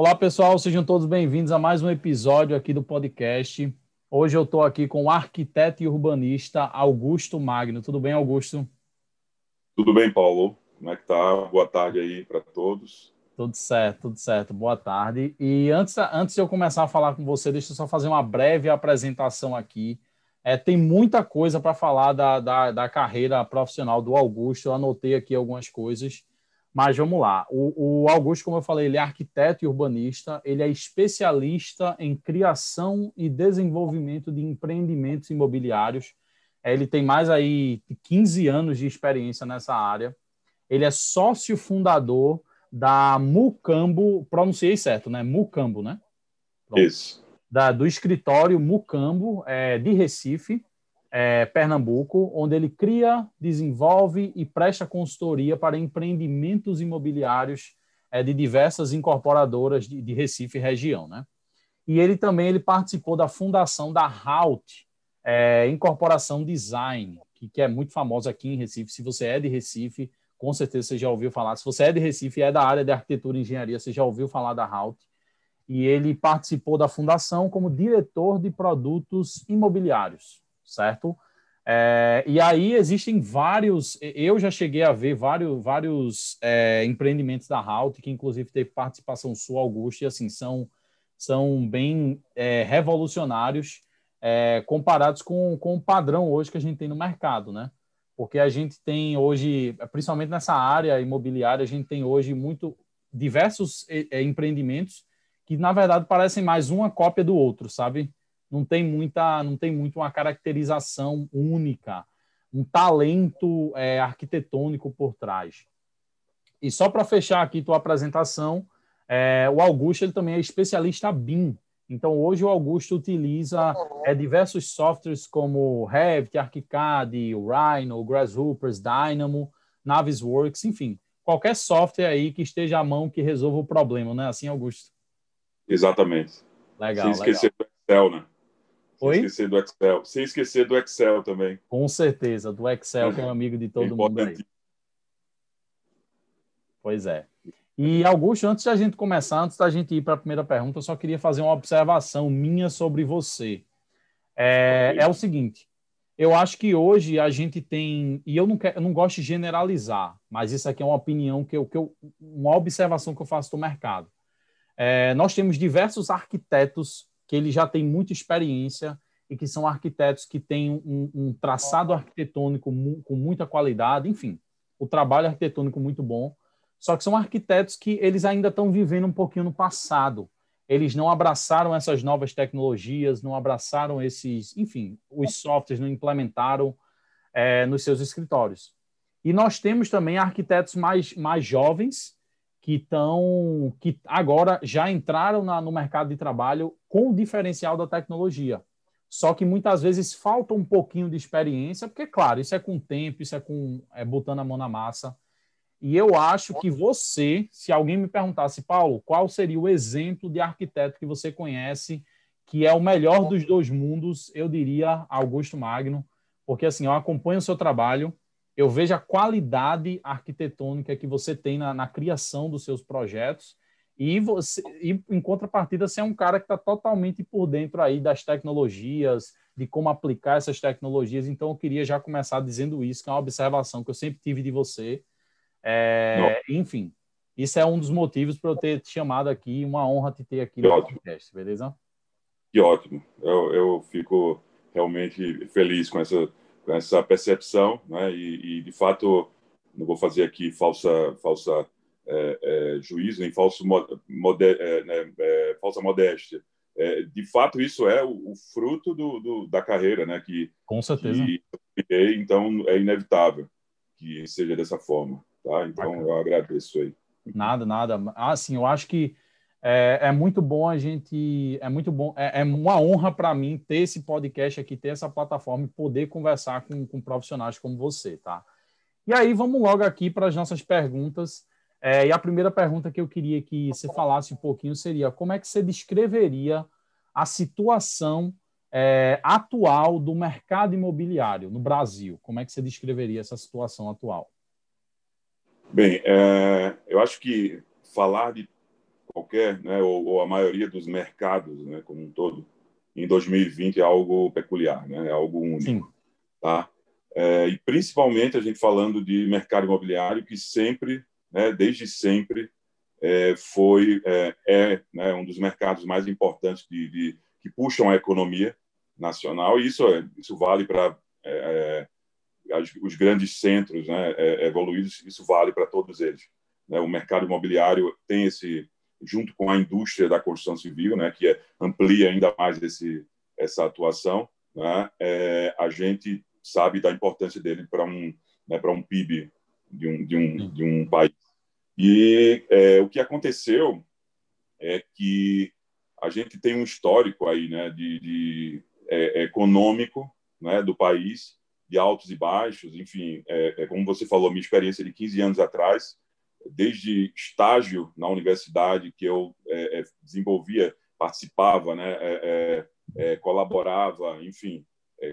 Olá, pessoal, sejam todos bem-vindos a mais um episódio aqui do podcast. Hoje eu estou aqui com o arquiteto e urbanista Augusto Magno. Tudo bem, Augusto? Tudo bem, Paulo. Como é que tá? Boa tarde aí para todos. Tudo certo, tudo certo. Boa tarde. E antes, antes de eu começar a falar com você, deixa eu só fazer uma breve apresentação aqui. É, tem muita coisa para falar da, da, da, carreira profissional do Augusto. Eu anotei aqui algumas coisas. Mas vamos lá. O, o, Augusto, como eu falei, ele é arquiteto e urbanista, ele é especialista em criação e desenvolvimento de empreendimentos imobiliários. É, ele tem mais aí de 15 anos de experiência nessa área. Ele é sócio fundador da Mucambo, pronunciei certo, né? Mucambo, né? Pronto. Isso. Da, do escritório Mucambo, é, de Recife é, Pernambuco, onde ele cria, desenvolve e presta consultoria para empreendimentos imobiliários é, de diversas incorporadoras de, de, Recife e região, né? E ele também ele participou da fundação da Halt, é, Incorporação Design, que, que é muito famosa aqui em Recife. Se você é de Recife, com certeza você já ouviu falar. Se você é de Recife e é da área de arquitetura e engenharia, você já ouviu falar da Halt. E ele participou da fundação como diretor de produtos imobiliários certo? É, e aí existem vários, eu já cheguei a ver vários, vários é, empreendimentos da Halt, que inclusive teve participação sua, Augusto, e assim, são, são bem é, revolucionários é, comparados com, com o padrão hoje que a gente tem no mercado, né? Porque a gente tem hoje, principalmente nessa área imobiliária, a gente tem hoje muito diversos é, empreendimentos que, na verdade, parecem mais uma cópia do outro, sabe? Não tem muita, não tem muito uma caracterização única, um talento é, arquitetônico por trás. E só para fechar aqui tua apresentação, é, o Augusto ele também é especialista BIM. Então hoje o Augusto utiliza é, diversos softwares como Revit, ArchiCAD, Rhino, Grasshoppers, Dynamo, Navisworks, enfim, qualquer software aí que esteja à mão que resolva o problema, não é assim, Augusto? Exatamente. Legal. Sem esquecer legal. do Excel, né? Oi? Sem esquecer do Excel. Sem esquecer do Excel também. Com certeza, do Excel, que é um amigo de todo é mundo aí. Pois é. E, Augusto, antes da gente começar, antes da gente ir para a primeira pergunta, eu só queria fazer uma observação minha sobre você. É, é o seguinte, eu acho que hoje a gente tem, e eu não, quero, eu não gosto de generalizar, mas isso aqui é uma opinião, que eu, que eu, uma observação que eu faço do mercado. É, nós temos diversos arquitetos que ele já tem muita experiência e que são arquitetos que têm um, um traçado arquitetônico mu com muita qualidade, enfim, o trabalho arquitetônico muito bom. Só que são arquitetos que eles ainda estão vivendo um pouquinho no passado. Eles não abraçaram essas novas tecnologias, não abraçaram esses, enfim, os softwares não implementaram é, nos seus escritórios. E nós temos também arquitetos mais, mais jovens que estão que agora já entraram na, no mercado de trabalho com o diferencial da tecnologia. Só que muitas vezes falta um pouquinho de experiência, porque, claro, isso é com tempo, isso é com é, botando a mão na massa. E eu acho que você, se alguém me perguntasse, Paulo, qual seria o exemplo de arquiteto que você conhece que é o melhor dos dois mundos, eu diria Augusto Magno, porque assim, eu acompanho o seu trabalho, eu vejo a qualidade arquitetônica que você tem na, na criação dos seus projetos. E você e em contrapartida você é um cara que está totalmente por dentro aí das tecnologias de como aplicar essas tecnologias. Então eu queria já começar dizendo isso que é uma observação que eu sempre tive de você. É, enfim isso é um dos motivos para eu ter te chamado aqui uma honra te ter aqui que no podcast beleza? Que ótimo. Eu, eu fico realmente feliz com essa com essa percepção, né? E, e de fato não vou fazer aqui falsa falsa é, é, juízo nem falso mode, é, né, é, falsa modéstia. É, de fato isso é o, o fruto do, do, da carreira, né? Que com certeza. Que, então é inevitável que seja dessa forma, tá? Então Bacana. eu agradeço aí. Nada, nada. Assim, eu acho que é, é, muito bom a gente. É muito bom. É, é uma honra para mim ter esse podcast aqui, ter essa plataforma e poder conversar com, com profissionais como você, tá? E aí, vamos logo aqui para as nossas perguntas. É, e a primeira pergunta que eu queria que você falasse um pouquinho seria: como é que você descreveria a situação é, atual do mercado imobiliário no Brasil? Como é que você descreveria essa situação atual? Bem, é, eu acho que falar de qualquer, né, ou, ou, a maioria dos mercados, né, como um todo, em 2020 é algo peculiar, né, é algo único, Sim. tá? É, e principalmente a gente falando de mercado imobiliário que sempre, né, desde sempre, é, foi é, é né, um dos mercados mais importantes de, de, que puxam a economia nacional e isso é, isso vale para é, é, os grandes centros né, evoluídos isso vale para todos eles né? o mercado imobiliário tem esse junto com a indústria da construção civil né que amplia ainda mais esse essa atuação né, a gente sabe da importância dele para um né, para um PIB de um de um, de um país. E é, o que aconteceu é que a gente tem um histórico aí, né, de, de é, econômico, né, do país, de altos e baixos, enfim, é, é, como você falou, minha experiência de 15 anos atrás, desde estágio na universidade que eu é, é, desenvolvia, participava, né, é, colaborava, enfim,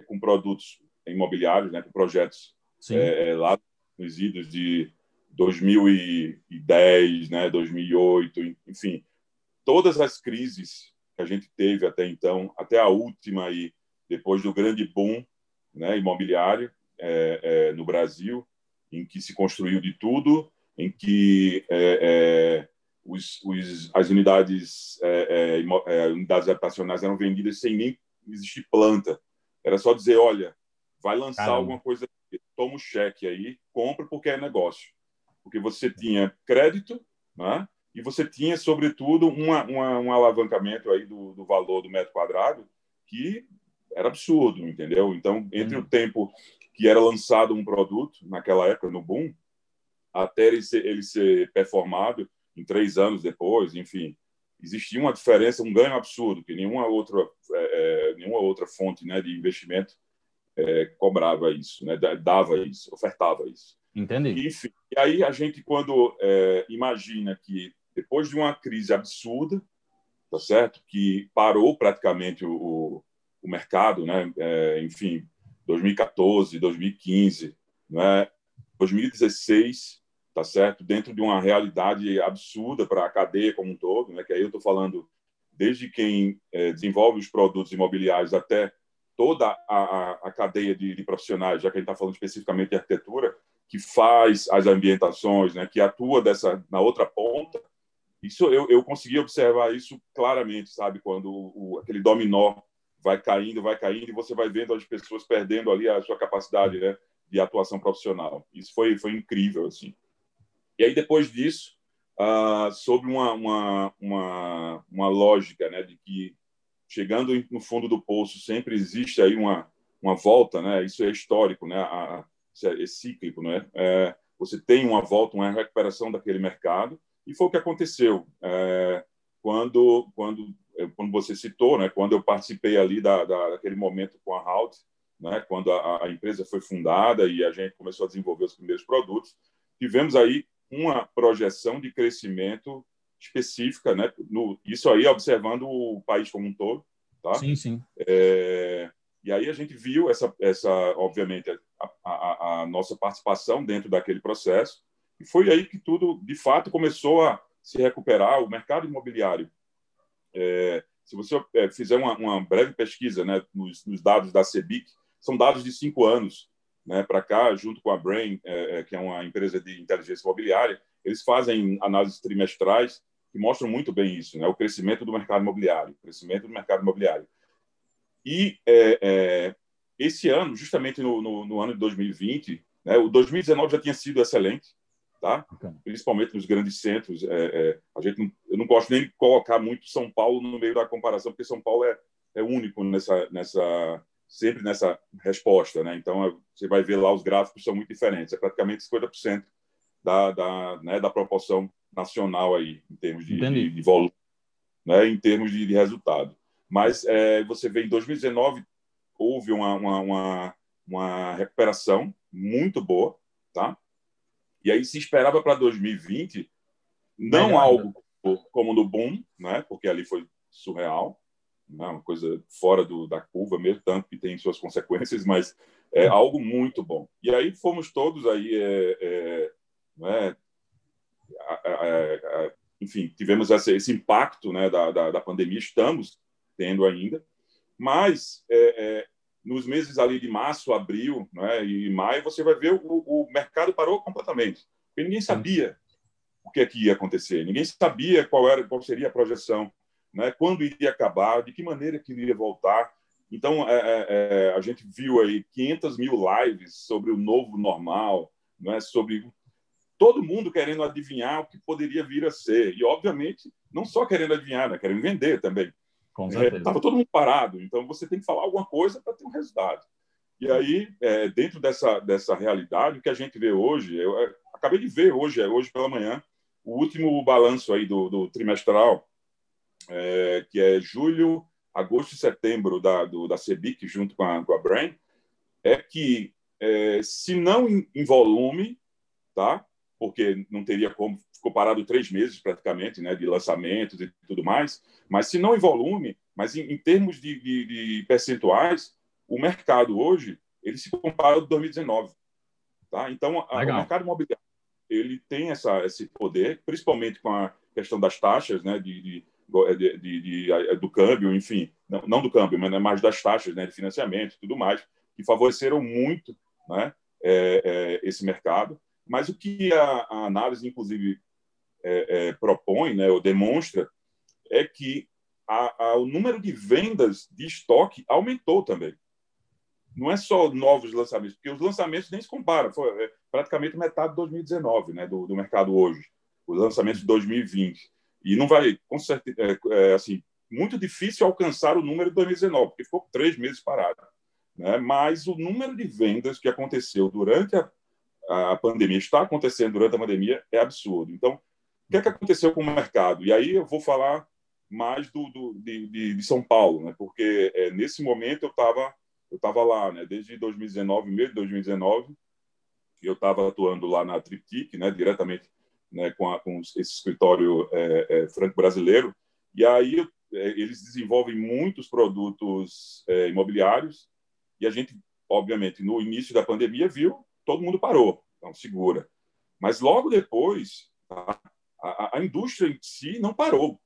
com produtos imobiliários, né, com projetos lá nos idos de 2010, né, 2008, enfim, todas as crises que a gente teve até então, até a última aí, depois do grande boom né, imobiliário é, é, no Brasil, em que se construiu de tudo, em que é, é os, os, as unidades, é, é, unidades habitacionais eram vendidas sem nem existir planta. Era só dizer, olha, vai lançar Caramba. alguma coisa, toma o um cheque aí, compra porque é negócio porque você tinha crédito, né? e você tinha, sobretudo, uma, uma, um alavancamento aí do, do, valor do metro quadrado que era absurdo, entendeu? Então, entre uhum. o tempo que era lançado um produto, naquela época, no boom, até ele ser, ele ser performado em três anos depois, enfim, existia uma diferença, um ganho absurdo, que nenhuma outra, é, é nenhuma outra fonte né, de investimento é, cobrava isso, né, dava isso, ofertava isso. Entendi. Enfim, e aí a gente, quando é, imagina que depois de uma crise absurda, tá certo? Que parou praticamente o, o mercado, né? É, enfim, 2014, 2015, né? 2016, tá certo? Dentro de uma realidade absurda para a cadeia como um todo, né? Que aí eu estou falando desde quem é, desenvolve os produtos imobiliários até toda a, a, a cadeia de, de, profissionais, já que a gente está falando especificamente de arquitetura, que faz as ambientações, né, que atua dessa na outra ponta. Isso eu, eu consegui observar isso claramente, sabe, quando o, aquele dominó vai caindo, vai caindo e você vai vendo as pessoas perdendo ali a sua capacidade, né, de atuação profissional. Isso foi foi incrível assim. E aí depois disso, uh, sobre uma, uma uma uma lógica, né, de que chegando no fundo do poço sempre existe aí uma uma volta, né? Isso é histórico, né? A, é, é cíclico, não é? é? Você tem uma volta, uma recuperação daquele mercado e foi o que aconteceu é, quando quando é, quando você citou, né? Quando eu participei ali da, da daquele momento com a Halt, né? Quando a, a empresa foi fundada e a gente começou a desenvolver os primeiros produtos, tivemos aí uma projeção de crescimento específica, né? No, isso aí observando o país como um todo, tá? Sim, sim. É, e aí a gente viu essa, essa obviamente, a, a, a, nossa participação dentro daquele processo. E foi aí que tudo, de fato, começou a se recuperar. O mercado imobiliário, é, se você é, fizer uma, uma, breve pesquisa né, nos, nos, dados da CEBIC, são dados de cinco anos né, para cá, junto com a Brain, é, é, que é uma empresa de inteligência imobiliária, eles fazem análises trimestrais que mostram muito bem isso, né, o crescimento do mercado imobiliário, o crescimento do mercado imobiliário. E é, é, esse ano, justamente no, no, no, ano de 2020, né, o 2019 já tinha sido excelente, tá? Okay. principalmente nos grandes centros. É, é, a gente não, eu não gosto nem de colocar muito São Paulo no meio da comparação, porque São Paulo é, é único nessa, nessa, sempre nessa resposta. Né? Então, é, você vai ver lá os gráficos são muito diferentes, é praticamente 50% da, da, né, da proporção nacional aí, em termos de, de, de volume, né, em termos de, de resultado. Mas é, você vê em 2019 houve uma, uma, uma, uma recuperação muito boa, tá? E aí se esperava para 2020 não Melhor, algo como no boom, né? Porque ali foi surreal, né? uma coisa fora do, da curva mesmo, tanto que tem suas consequências, mas é algo muito bom. E aí fomos todos aí é, é, né? enfim, tivemos esse, esse impacto né, da, da, da, pandemia, estamos tendo ainda, mas é, é, nos meses ali de março, abril né, e maio, você vai ver o, o mercado parou completamente, porque ninguém sabia o que, é que ia acontecer, ninguém sabia qual, era, qual seria a projeção, né, quando iria acabar, de que maneira que iria voltar. Então, é, é, é a gente viu aí 500 mil lives sobre o novo normal, né, sobre todo mundo querendo adivinhar o que poderia vir a ser. E, obviamente, não só querendo adivinhar, né? querendo vender também. Estava é, todo mundo parado, então você tem que falar alguma coisa para ter um resultado. E aí, é, dentro dessa, dessa realidade, o que a gente vê hoje, eu é, acabei de ver hoje, é, hoje pela manhã, o último balanço aí do, do trimestral, é, que é julho, agosto e setembro da, do, da CEBIC, junto com a, com a Brain, é que, é, se não em, em volume, tá? porque não teria como, ficou parado três meses praticamente, né, de lançamentos e tudo mais, mas se não em volume, mas em, em termos de, de, de, percentuais, o mercado hoje, ele se compara ao de 2019. Tá? Então, a, o mercado imobiliário, ele tem essa, esse poder, principalmente com a questão das taxas, né, de, de, de do câmbio, enfim, não, não, do câmbio, mas mais das taxas né, de financiamento e tudo mais, que favoreceram muito né, é, é, esse mercado. Mas o que a, a análise, inclusive, é, é, propõe, né, ou demonstra, é que a, a, o número de vendas de estoque aumentou também. Não é só novos lançamentos, porque os lançamentos nem se comparam. Foi é, praticamente metade de 2019, né, do, do mercado hoje. Os lançamentos de 2020. E não vai, com certeza, é, é, assim, muito difícil alcançar o número de 2019, porque ficou três meses parado. Né? Mas o número de vendas que aconteceu durante a a pandemia está acontecendo durante a pandemia é absurdo. Então, o que é que aconteceu com o mercado? E aí eu vou falar mais do, do de, de, São Paulo, né? Porque é, nesse momento eu estava eu tava lá, né? Desde 2019, meio de 2019, eu estava atuando lá na Triptic, né? Diretamente né? com, a, com esse escritório é, é, franco-brasileiro. E aí é, eles desenvolvem muitos produtos é, imobiliários e a gente, obviamente, no início da pandemia viu todo mundo parou, então segura. Mas logo depois, tá, a, a, indústria em si não parou.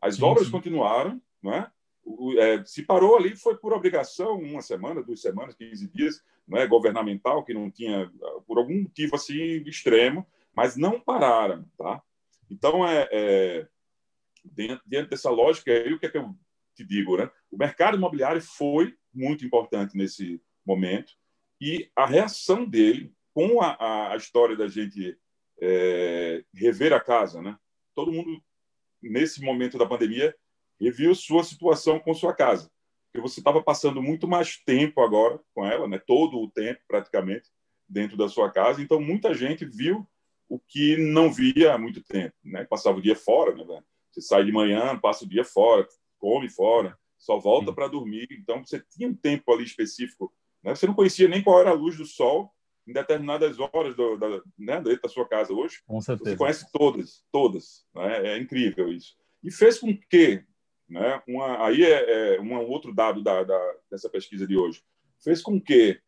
As sim, obras sim. continuaram, não é? O, é, se parou ali foi por obrigação, uma semana, duas semanas, 15 dias, não é governamental, que não tinha, por algum motivo assim extremo, mas não pararam, tá? Então, é, é dentro, dentro, dessa lógica, aí, o que é que eu te digo, né? O mercado imobiliário foi muito importante nesse momento, e a reação dele com a, a história da gente é, rever a casa, né? Todo mundo nesse momento da pandemia reviu sua situação com sua casa, porque você estava passando muito mais tempo agora com ela, né? Todo o tempo praticamente dentro da sua casa, então muita gente viu o que não via há muito tempo, né? Passava o dia fora, né? Você sai de manhã, passa o dia fora, come fora, só volta para dormir. Então você tinha um tempo ali específico né? Você não conhecia nem qual era a luz do sol em determinadas horas do, da, né, da sua casa hoje. Com certeza. Você conhece todas, todas. Né? É incrível isso. E fez com que, né, uma, aí é, é um outro dado da, da, dessa pesquisa de hoje, fez com que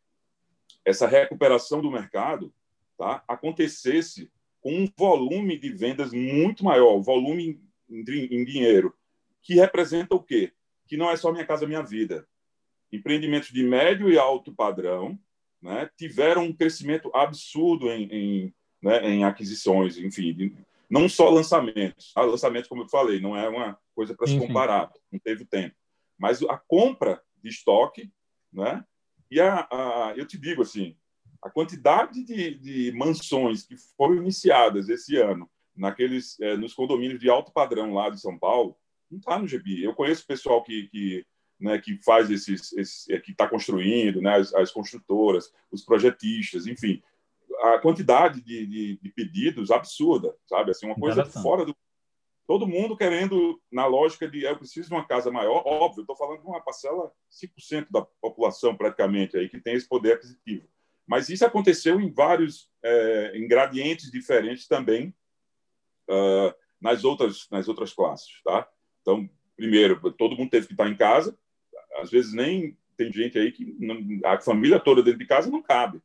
essa recuperação do mercado tá, acontecesse com um volume de vendas muito maior, volume em, dinheiro, que representa o quê? Que não é só Minha Casa Minha Vida, empreendimentos de médio e alto padrão né, tiveram um crescimento absurdo em, em, né, em aquisições, enfim, não só lançamentos. Ah, lançamento, como eu falei, não é uma coisa para se comparar, não teve tempo. Mas a compra de estoque, né? E a, a eu te digo assim, a quantidade de, de mansões que foram iniciadas esse ano naqueles é, nos condomínios de alto padrão lá de São Paulo não está no GB. Eu conheço pessoal que, que né, que faz esses, esses é, que está construindo, né, as, as, construtoras, os projetistas, enfim, a quantidade de, de, de pedidos absurda, sabe? Assim, uma coisa fora do todo mundo querendo na lógica de eu preciso de uma casa maior, óbvio, estou falando de uma parcela 5% da população praticamente aí que tem esse poder aquisitivo. Mas isso aconteceu em vários é, ingredientes diferentes também uh, nas outras nas outras classes, tá? Então, primeiro, todo mundo teve que estar em casa, às vezes nem tem gente aí que não, a família toda dentro de casa não cabe.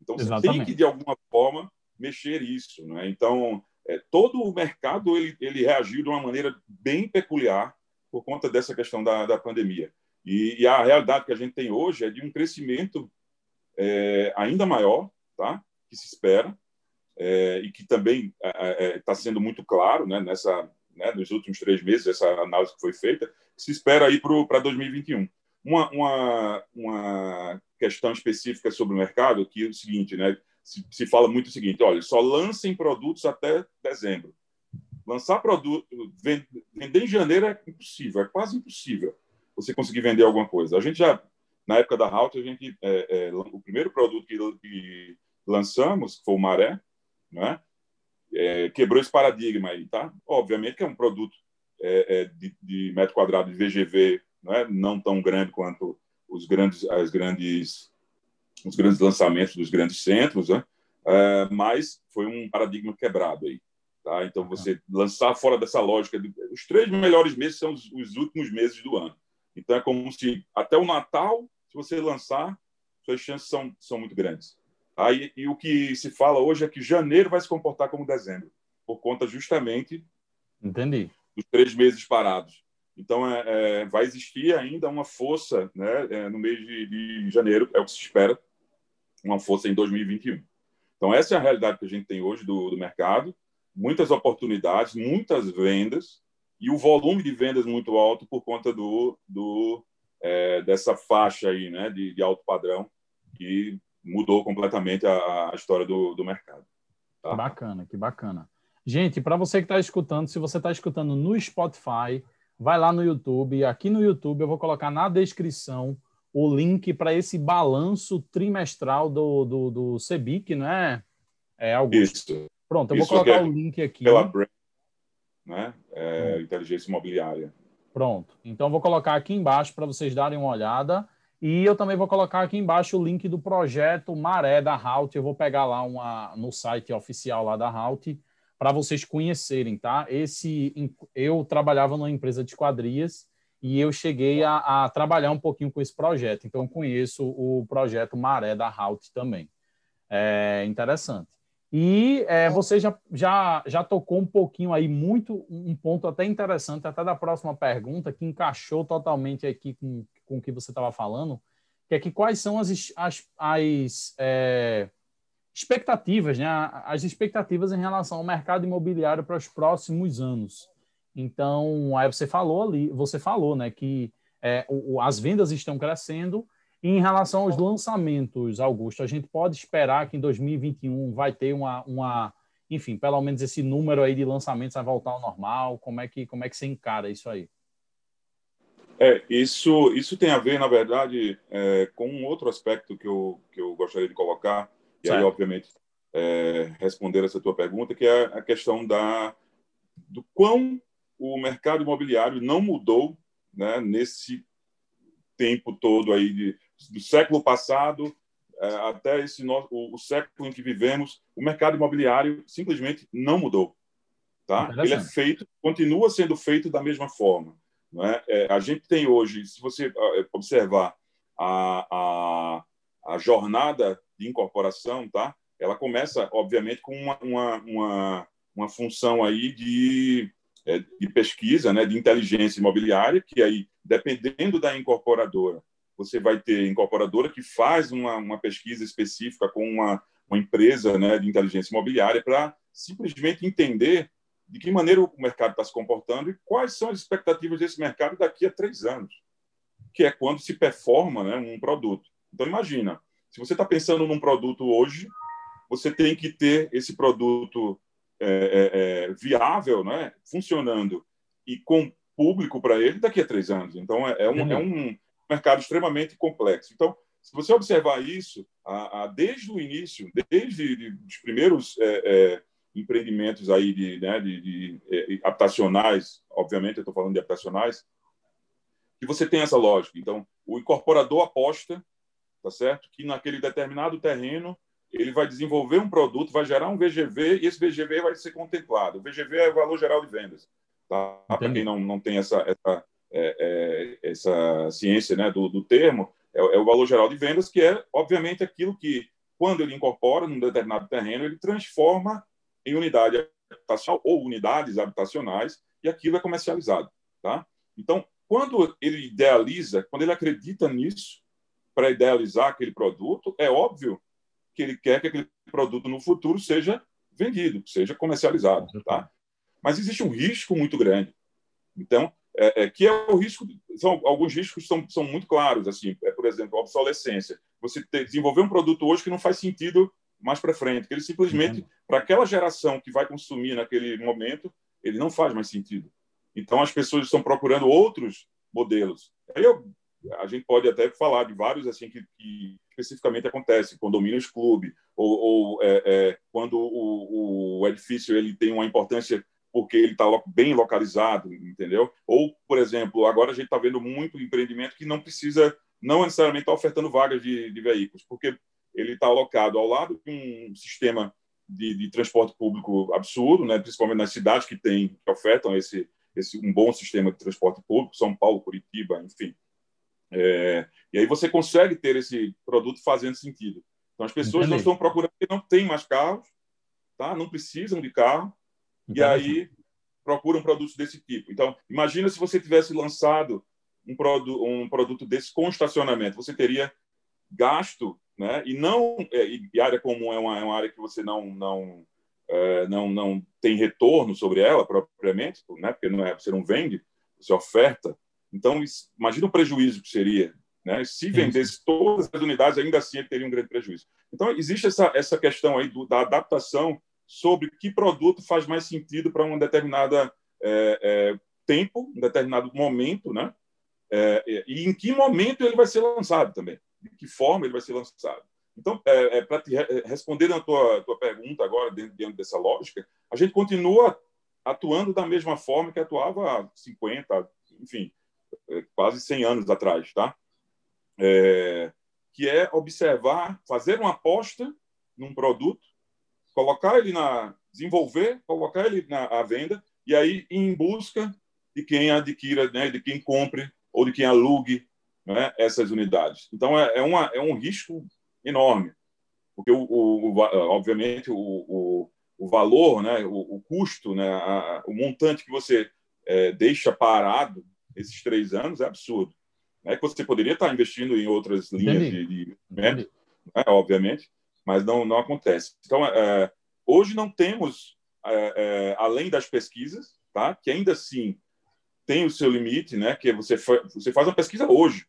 Então Exatamente. você tem que de alguma forma mexer isso, né? Então é, todo o mercado ele, ele reagiu de uma maneira bem peculiar por conta dessa questão da, da pandemia. E, e, a realidade que a gente tem hoje é de um crescimento é, ainda maior, tá? que se espera, é, e que também está é, é, sendo muito claro né, nessa, né, nos últimos três meses, essa análise que foi feita, que se espera aí para 2021. Uma, uma, uma questão específica sobre o mercado, que é o seguinte, né, se, se fala muito o seguinte, olha, só lancem produtos até dezembro. Lançar produto, vender em janeiro é impossível, é quase impossível você conseguir vender alguma coisa. A gente já, na época da Halt, a gente, é, é, o primeiro produto que, que lançamos, que foi o Maré, né? É, quebrou esse paradigma aí, tá? Obviamente que é um produto é, é, de, de, metro quadrado de VGV, né? não tão grande quanto os grandes, as grandes os grandes lançamentos dos grandes centros, né? É, mas foi um paradigma quebrado aí. Tá? Então, você lançar fora dessa lógica, de, os três melhores meses são os, os, últimos meses do ano. Então, é como se até o Natal, você lançar, suas chances são, são muito grandes. Aí, e o que se fala hoje é que janeiro vai se comportar como dezembro, por conta justamente Entendi. dos três meses parados. Então, é, é, vai existir ainda uma força né, é, no mês de, de, janeiro, é o que se espera, uma força em 2021. Então, essa é a realidade que a gente tem hoje do, do mercado. Muitas oportunidades, muitas vendas e o volume de vendas muito alto por conta do, do é, dessa faixa aí, né, de, de, alto padrão que mudou completamente a, a história do, do mercado. Tá? Que bacana, que bacana. Gente, para você que está escutando, se você está escutando no Spotify, vai lá no YouTube. Aqui no YouTube eu vou colocar na descrição o link para esse balanço trimestral do, do, do CEBIC, né, é, Augusto? Isso. Pronto, eu Isso vou colocar é o link aqui. Pela né? É, hum. Inteligência imobiliária. Pronto. Então, vou colocar aqui embaixo para vocês darem uma olhada. E eu também vou colocar aqui embaixo o link do projeto Maré da Halt. Eu vou pegar lá uma, no site oficial lá da Halt para vocês conhecerem, tá? Esse eu trabalhava numa empresa de quadrias e eu cheguei a, a, trabalhar um pouquinho com esse projeto. Então, conheço o projeto Maré da Halt também. É interessante. E é, você já, já, já tocou um pouquinho aí, muito, um ponto até interessante, até da próxima pergunta, que encaixou totalmente aqui com, com o que você estava falando, que é que quais são as, as, as é, expectativas, né? as expectativas em relação ao mercado imobiliário para os próximos anos. Então, aí você falou ali, você falou, né, que é, o, as vendas estão crescendo. Em relação aos lançamentos, Augusto, a gente pode esperar que em 2021 vai ter uma, uma enfim, pelo menos esse número aí de lançamentos vai voltar ao normal. Como é que como é que você encara isso aí? É, isso, isso tem a ver, na verdade, é, com um outro aspecto que eu, que eu gostaria de colocar, e certo. aí, obviamente, é, responder essa tua pergunta, que é a questão da, do quão o mercado imobiliário não mudou né, nesse tempo todo aí de, do século passado é, até esse nosso, o, o, século em que vivemos, o mercado imobiliário simplesmente não mudou. Tá? Ele é feito, continua sendo feito da mesma forma. Não é? a gente tem hoje, se você é, observar a, a, a jornada de incorporação, tá? ela começa, obviamente, com uma, uma, uma, uma função aí de é, de pesquisa, né, de inteligência imobiliária, que aí, dependendo da incorporadora, você vai ter incorporadora que faz uma, uma pesquisa específica com uma, uma empresa né, de inteligência imobiliária para simplesmente entender de que maneira o mercado está se comportando e quais são as expectativas desse mercado daqui a três anos, que é quando se performa né, um produto. Então, imagina, se você está pensando num produto hoje, você tem que ter esse produto é, é, é, viável, né, funcionando e com público para ele daqui a três anos. Então, é, é um, é um mercado extremamente complexo. Então, se você observar isso, a, a, desde o início, desde de, os primeiros é, é, empreendimentos aí de, né, de, de é, habitacionais, obviamente eu estou falando de habitacionais, que você tem essa lógica. Então, o incorporador aposta, tá certo, que naquele determinado terreno ele vai desenvolver um produto, vai gerar um VGV e esse VGV vai ser contemplado. O VGV é o valor geral de vendas. Tá? Para quem não, não tem essa, essa, é, é, essa ciência né, do, do termo, é, é, o valor geral de vendas, que é, obviamente, aquilo que, quando ele incorpora num determinado terreno, ele transforma em unidade habitacional ou unidades habitacionais e aquilo é comercializado, tá? Então, quando ele idealiza, quando ele acredita nisso para idealizar aquele produto, é óbvio que ele quer que aquele produto no futuro seja vendido, seja comercializado, tá? Mas existe um risco muito grande. Então, é, é, que é o risco, são alguns riscos são, são muito claros, assim, é, por exemplo, a obsolescência. Você ter, desenvolver um produto hoje que não faz sentido mais para frente, que ele simplesmente, uhum. para aquela geração que vai consumir naquele momento, ele não faz mais sentido. Então, as pessoas estão procurando outros modelos. Aí eu, a gente pode até falar de vários assim que, que especificamente acontece, condomínios clube, ou, ou é, é, quando o, o, edifício ele tem uma importância porque ele está bem localizado, entendeu? Ou, por exemplo, agora a gente está vendo muito empreendimento que não precisa, não necessariamente está ofertando vagas de, de veículos, porque ele está alocado ao lado de um sistema de, de, transporte público absurdo, né? principalmente nas cidades que têm que ofertam esse, esse um bom sistema de transporte público, São Paulo, Curitiba, enfim. É, e aí você consegue ter esse produto fazendo sentido. Então as pessoas Entendi. não estão procurando, não tem mais carros, tá? Não precisam de carro e aí procuram produtos desse tipo. Então, imagina se você tivesse lançado um, produ um produto desse com estacionamento, você teria gasto, né? E não é, e área comum é uma, é uma área que você não não é, não não tem retorno sobre ela propriamente, né? Porque não é você não vende, você oferta. Então, imagina o prejuízo que seria, né? Se vendesse todas as unidades, ainda assim ele teria um grande prejuízo. Então, existe essa essa questão aí do, da adaptação sobre que produto faz mais sentido para um determinado é, é, tempo, um determinado momento, né? É, e em que momento ele vai ser lançado também, de que forma ele vai ser lançado. Então, é, é para responder a tua, tua pergunta agora, dentro, dentro dessa lógica, a gente continua atuando da mesma forma que atuava há 50, enfim, é, quase 100 anos atrás, tá? É, que é observar, fazer uma aposta num produto colocar ele na desenvolver, colocar ele na à venda e aí ir em busca de quem adquira, né, de quem compre ou de quem alugue né, essas unidades. Então é, é, uma, é um risco enorme, porque o, o, o obviamente o, o, o, valor, né, o, custo, né, a, o montante que você é, deixa parado esses três anos é absurdo. É que você poderia estar investindo em outras linhas Entendi. de, de né, obviamente, mas não, não acontece. Então, é, hoje não temos, é, é, além das pesquisas, tá? que ainda assim tem o seu limite, né? que você, você faz uma pesquisa hoje.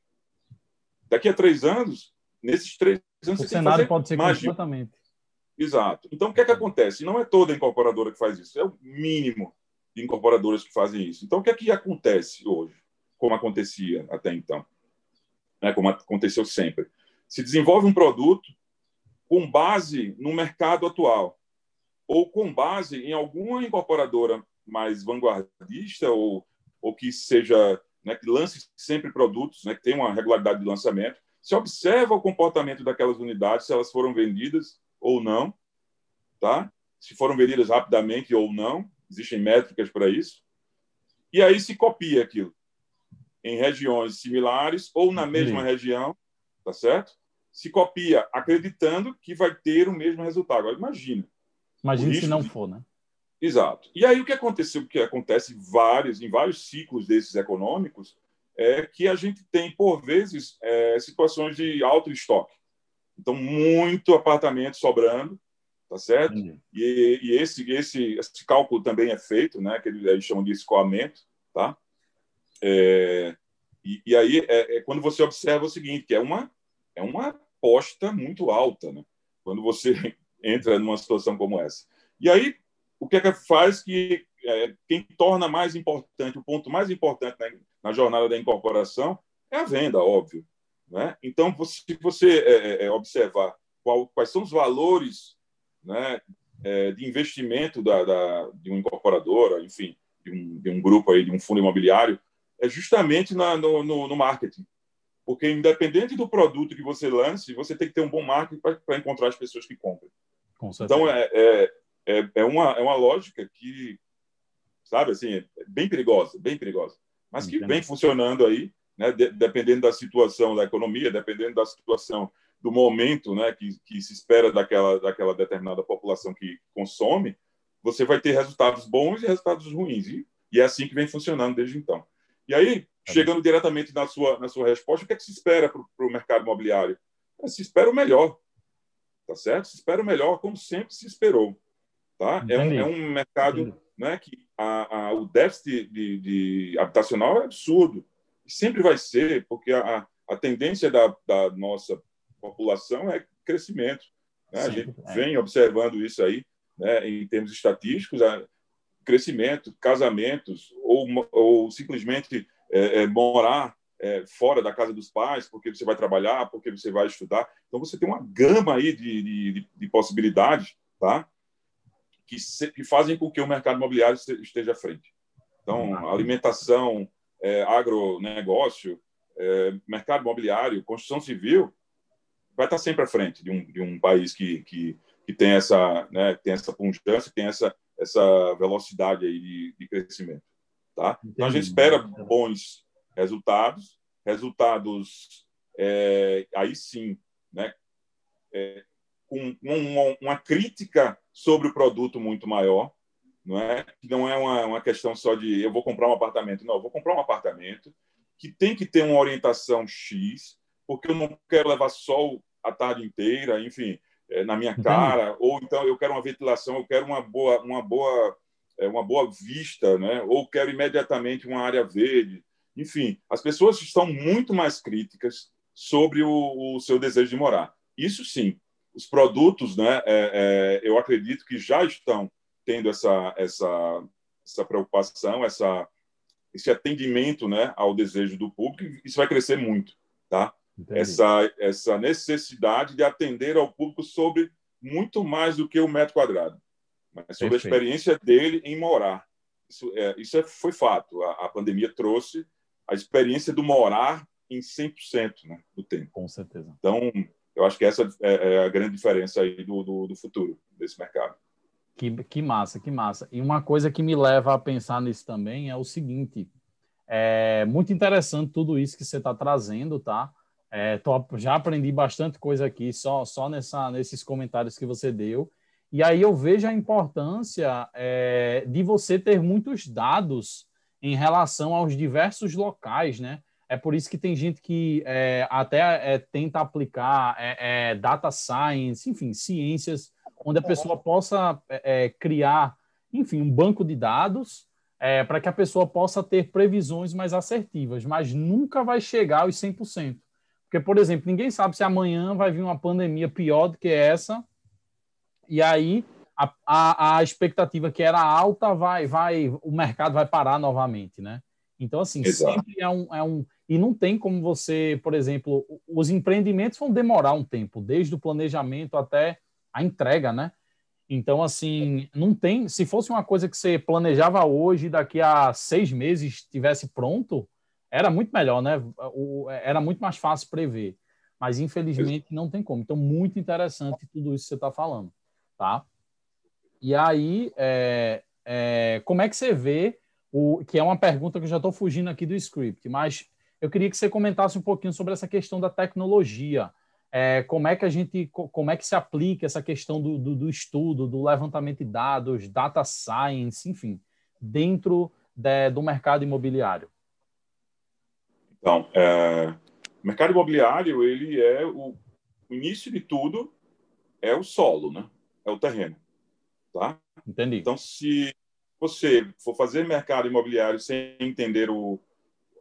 Daqui a três anos, nesses três anos, o você cenário pode ser mágica. completamente. Exato. Então, o que é que acontece? Não é toda incorporadora que faz isso, é o mínimo de incorporadoras que fazem isso. Então, o que é que acontece hoje, como acontecia até então? Né? Como aconteceu sempre. Se desenvolve um produto, com base no mercado atual ou com base em alguma incorporadora mais vanguardista ou, ou que seja né, que lance sempre produtos, né, que tem uma regularidade de lançamento, se observa o comportamento daquelas unidades, se elas foram vendidas ou não, tá? Se foram vendidas rapidamente ou não, existem métricas para isso. E aí se copia aquilo em regiões similares ou na mesma região, tá certo? Se copia acreditando que vai ter o mesmo resultado. Agora, imagina. Imagina se não de... for, né? Exato. E aí o que aconteceu, o que acontece vários, em vários ciclos desses econômicos, é que a gente tem, por vezes, é, situações de alto estoque. Então, muito apartamento sobrando, tá certo? Uhum. E, e, esse, esse, esse cálculo também é feito, né? Que eles chamam de escoamento, tá? É, e, e, aí é, é, quando você observa o seguinte, que é uma, é uma aposta muito alta, né? quando você entra numa situação como essa. E aí, o que é que faz que é, quem torna mais importante, o ponto mais importante na, na, jornada da incorporação é a venda, óbvio. Né? Então, se você é, é, é, observar qual, quais são os valores né, é, de investimento da, da, de uma incorporadora, enfim, de um, de um, grupo aí, de um fundo imobiliário, é justamente na, no, no, no marketing. Porque, independente do produto que você lance, você tem que ter um bom marketing para encontrar as pessoas que comprem. Então, é, é, é, é, uma, é uma lógica que, sabe, assim, é bem perigosa, bem perigosa. Mas que vem funcionando aí, né, de, dependendo da situação da economia, dependendo da situação do momento né, que, que se espera daquela, daquela determinada população que consome, você vai ter resultados bons e resultados ruins. E, e é assim que vem funcionando desde então. E aí, tá chegando diretamente na sua, na sua resposta, o que é que se espera para o mercado imobiliário? É, se espera o melhor, tá certo? Se espera o melhor, como sempre se esperou. Tá? É um, é um mercado né, que a, a, o déficit de, de, habitacional é absurdo. E sempre vai ser, porque a, a tendência da, da nossa população é crescimento. Né? A gente é. vem observando isso aí né, em termos estatísticos, crescimento, casamentos, ou, ou simplesmente é, é, morar é, fora da casa dos pais, porque você vai trabalhar, porque você vai estudar. Então, você tem uma gama aí de, de, de possibilidades tá? que, se, que fazem com que o mercado imobiliário esteja à frente. Então, alimentação, é, agronegócio, é, mercado imobiliário, construção civil, vai estar sempre à frente de um, de um país que, que, que tem essa, né, tem essa pungência, tem essa, essa velocidade aí de, de crescimento. Tá? Então, a gente espera bons resultados, resultados é, aí sim, né, é, com uma, uma, crítica sobre o produto muito maior, não é? Que não é uma, uma questão só de eu vou comprar um apartamento, não, eu vou comprar um apartamento que tem que ter uma orientação X, porque eu não quero levar sol a tarde inteira, enfim, é, na minha cara, ou então eu quero uma ventilação, eu quero uma boa, uma boa, é, uma boa vista, né? Ou quero imediatamente uma área verde. Enfim, as pessoas estão muito mais críticas sobre o, o seu desejo de morar. Isso sim, os produtos, né? É, é, eu acredito que já estão tendo essa essa essa preocupação, essa esse atendimento, né, ao desejo do público. Isso vai crescer muito, tá? Essa essa necessidade de atender ao público sobre muito mais do que o metro quadrado, mas sobre Perfeito. a experiência dele em morar. Isso, é, isso é, foi fato. A, a pandemia trouxe a experiência do morar em 100% né, do tempo. Com certeza. Então, eu acho que essa é, é a grande diferença aí do, do, do, futuro desse mercado. Que, que massa, que massa. E uma coisa que me leva a pensar nisso também é o seguinte: é muito interessante tudo isso que você está trazendo, tá? É, tô, já aprendi bastante coisa aqui só, só nessa, nesses comentários que você deu. E aí eu vejo a importância é, de você ter muitos dados em relação aos diversos locais, né? É por isso que tem gente que é, até é, tenta aplicar é, é data science, enfim, ciências, onde a pessoa possa criar, enfim, um banco de dados para que a pessoa possa ter previsões mais assertivas, mas nunca vai chegar aos 100%. Porque, por exemplo, ninguém sabe se amanhã vai vir uma pandemia pior do que essa, e aí a, a, a expectativa que era alta vai, vai, o mercado vai parar novamente, né? Então, assim, Exato. sempre é um, é um. E não tem como você, por exemplo, os empreendimentos vão demorar um tempo, desde o planejamento até a entrega, né? Então, assim, não tem. Se fosse uma coisa que você planejava hoje, daqui a seis meses estivesse pronto, era muito melhor, né? Era muito mais fácil prever. Mas, infelizmente, não tem como. Então, muito interessante tudo isso que você está falando, tá? E aí, é, é, como é que você vê o que é uma pergunta que eu já estou fugindo aqui do script, mas eu queria que você comentasse um pouquinho sobre essa questão da tecnologia. É, como é que a gente, como é que se aplica essa questão do, do, do estudo, do levantamento de dados, data science, enfim, dentro de, do mercado imobiliário? Então, é, o mercado imobiliário ele é o, o início de tudo é o solo, né? É o terreno, tá? Entendi. Então, se você for fazer mercado imobiliário sem entender o,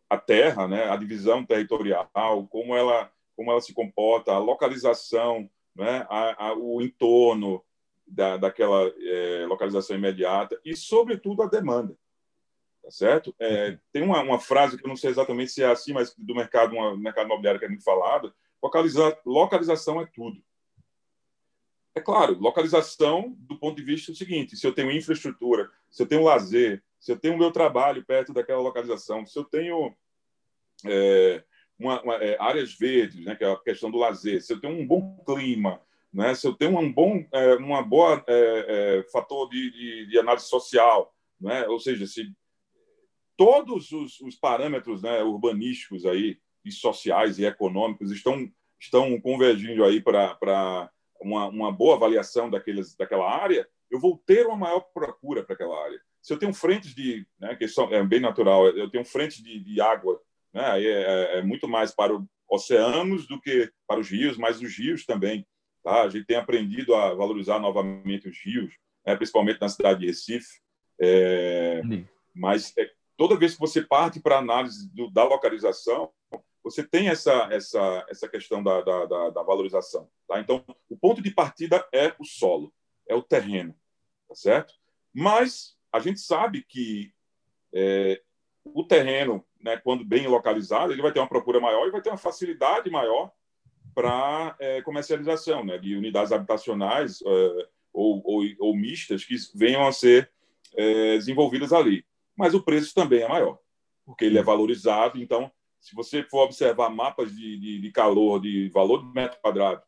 a terra, né, a divisão territorial, como ela, como ela se comporta, a localização, né, a, a, o entorno da, daquela é, localização imediata e, sobretudo, a demanda. Tá certo? É, tem uma, uma, frase que eu não sei exatamente se é assim, mas do mercado, uma, mercado imobiliário que é muito falado, localiza, localização é tudo. É claro, localização do ponto de vista do seguinte: se eu tenho infraestrutura, se eu tenho lazer, se eu tenho o meu trabalho perto daquela localização, se eu tenho é, uma, uma, é, áreas verdes, né, que é a questão do lazer, se eu tenho um bom clima, né, se eu tenho um bom, é, uma boa é, é, fator de, de, de, análise social, né, ou seja, se todos os, os parâmetros né, urbanísticos aí e sociais e econômicos estão estão convergindo aí para uma, uma boa avaliação daqueles, daquela área, eu vou ter uma maior procura para aquela área. Se eu tenho frentes de, né, que são, é bem natural, eu tenho frentes de, de água, né, é, é, é muito mais para os oceanos do que para os rios, mas os rios também. Tá? A gente tem aprendido a valorizar novamente os rios, né, principalmente na cidade de Recife. É, mas é, toda vez que você parte para análise do, da localização, você tem essa, essa, essa questão da, da, da, da valorização. Tá? Então, o ponto de partida é o solo, é o terreno, tá certo? Mas a gente sabe que é, o terreno, né, quando bem localizado, ele vai ter uma procura maior e vai ter uma facilidade maior para é, comercialização né, de unidades habitacionais é, ou, ou, ou, mistas que venham a ser é, desenvolvidas ali. Mas o preço também é maior, porque ele é valorizado. Então, se você for observar mapas de, de, de calor, de valor de metro quadrado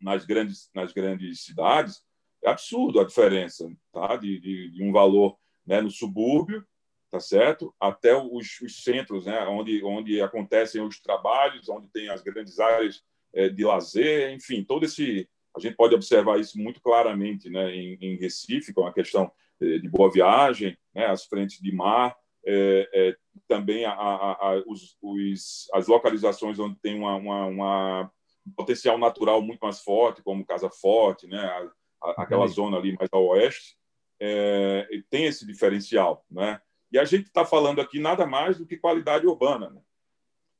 nas grandes, nas grandes cidades, é absurdo a diferença tá? de, de, de um valor né, no subúrbio, tá certo? Até os, os, centros, né, onde, onde acontecem os trabalhos, onde tem as grandes áreas é, de lazer, enfim, todo esse a gente pode observar isso muito claramente, né, em, em Recife, com a questão de boa viagem, né, as frentes de mar, é, é, também a, a, a, os, os, as localizações onde tem uma, uma, uma, um potencial natural muito mais forte, como Casa Forte, né? aquela zona ali mais ao oeste, é, tem esse diferencial. Né? E a gente está falando aqui nada mais do que qualidade urbana. Né?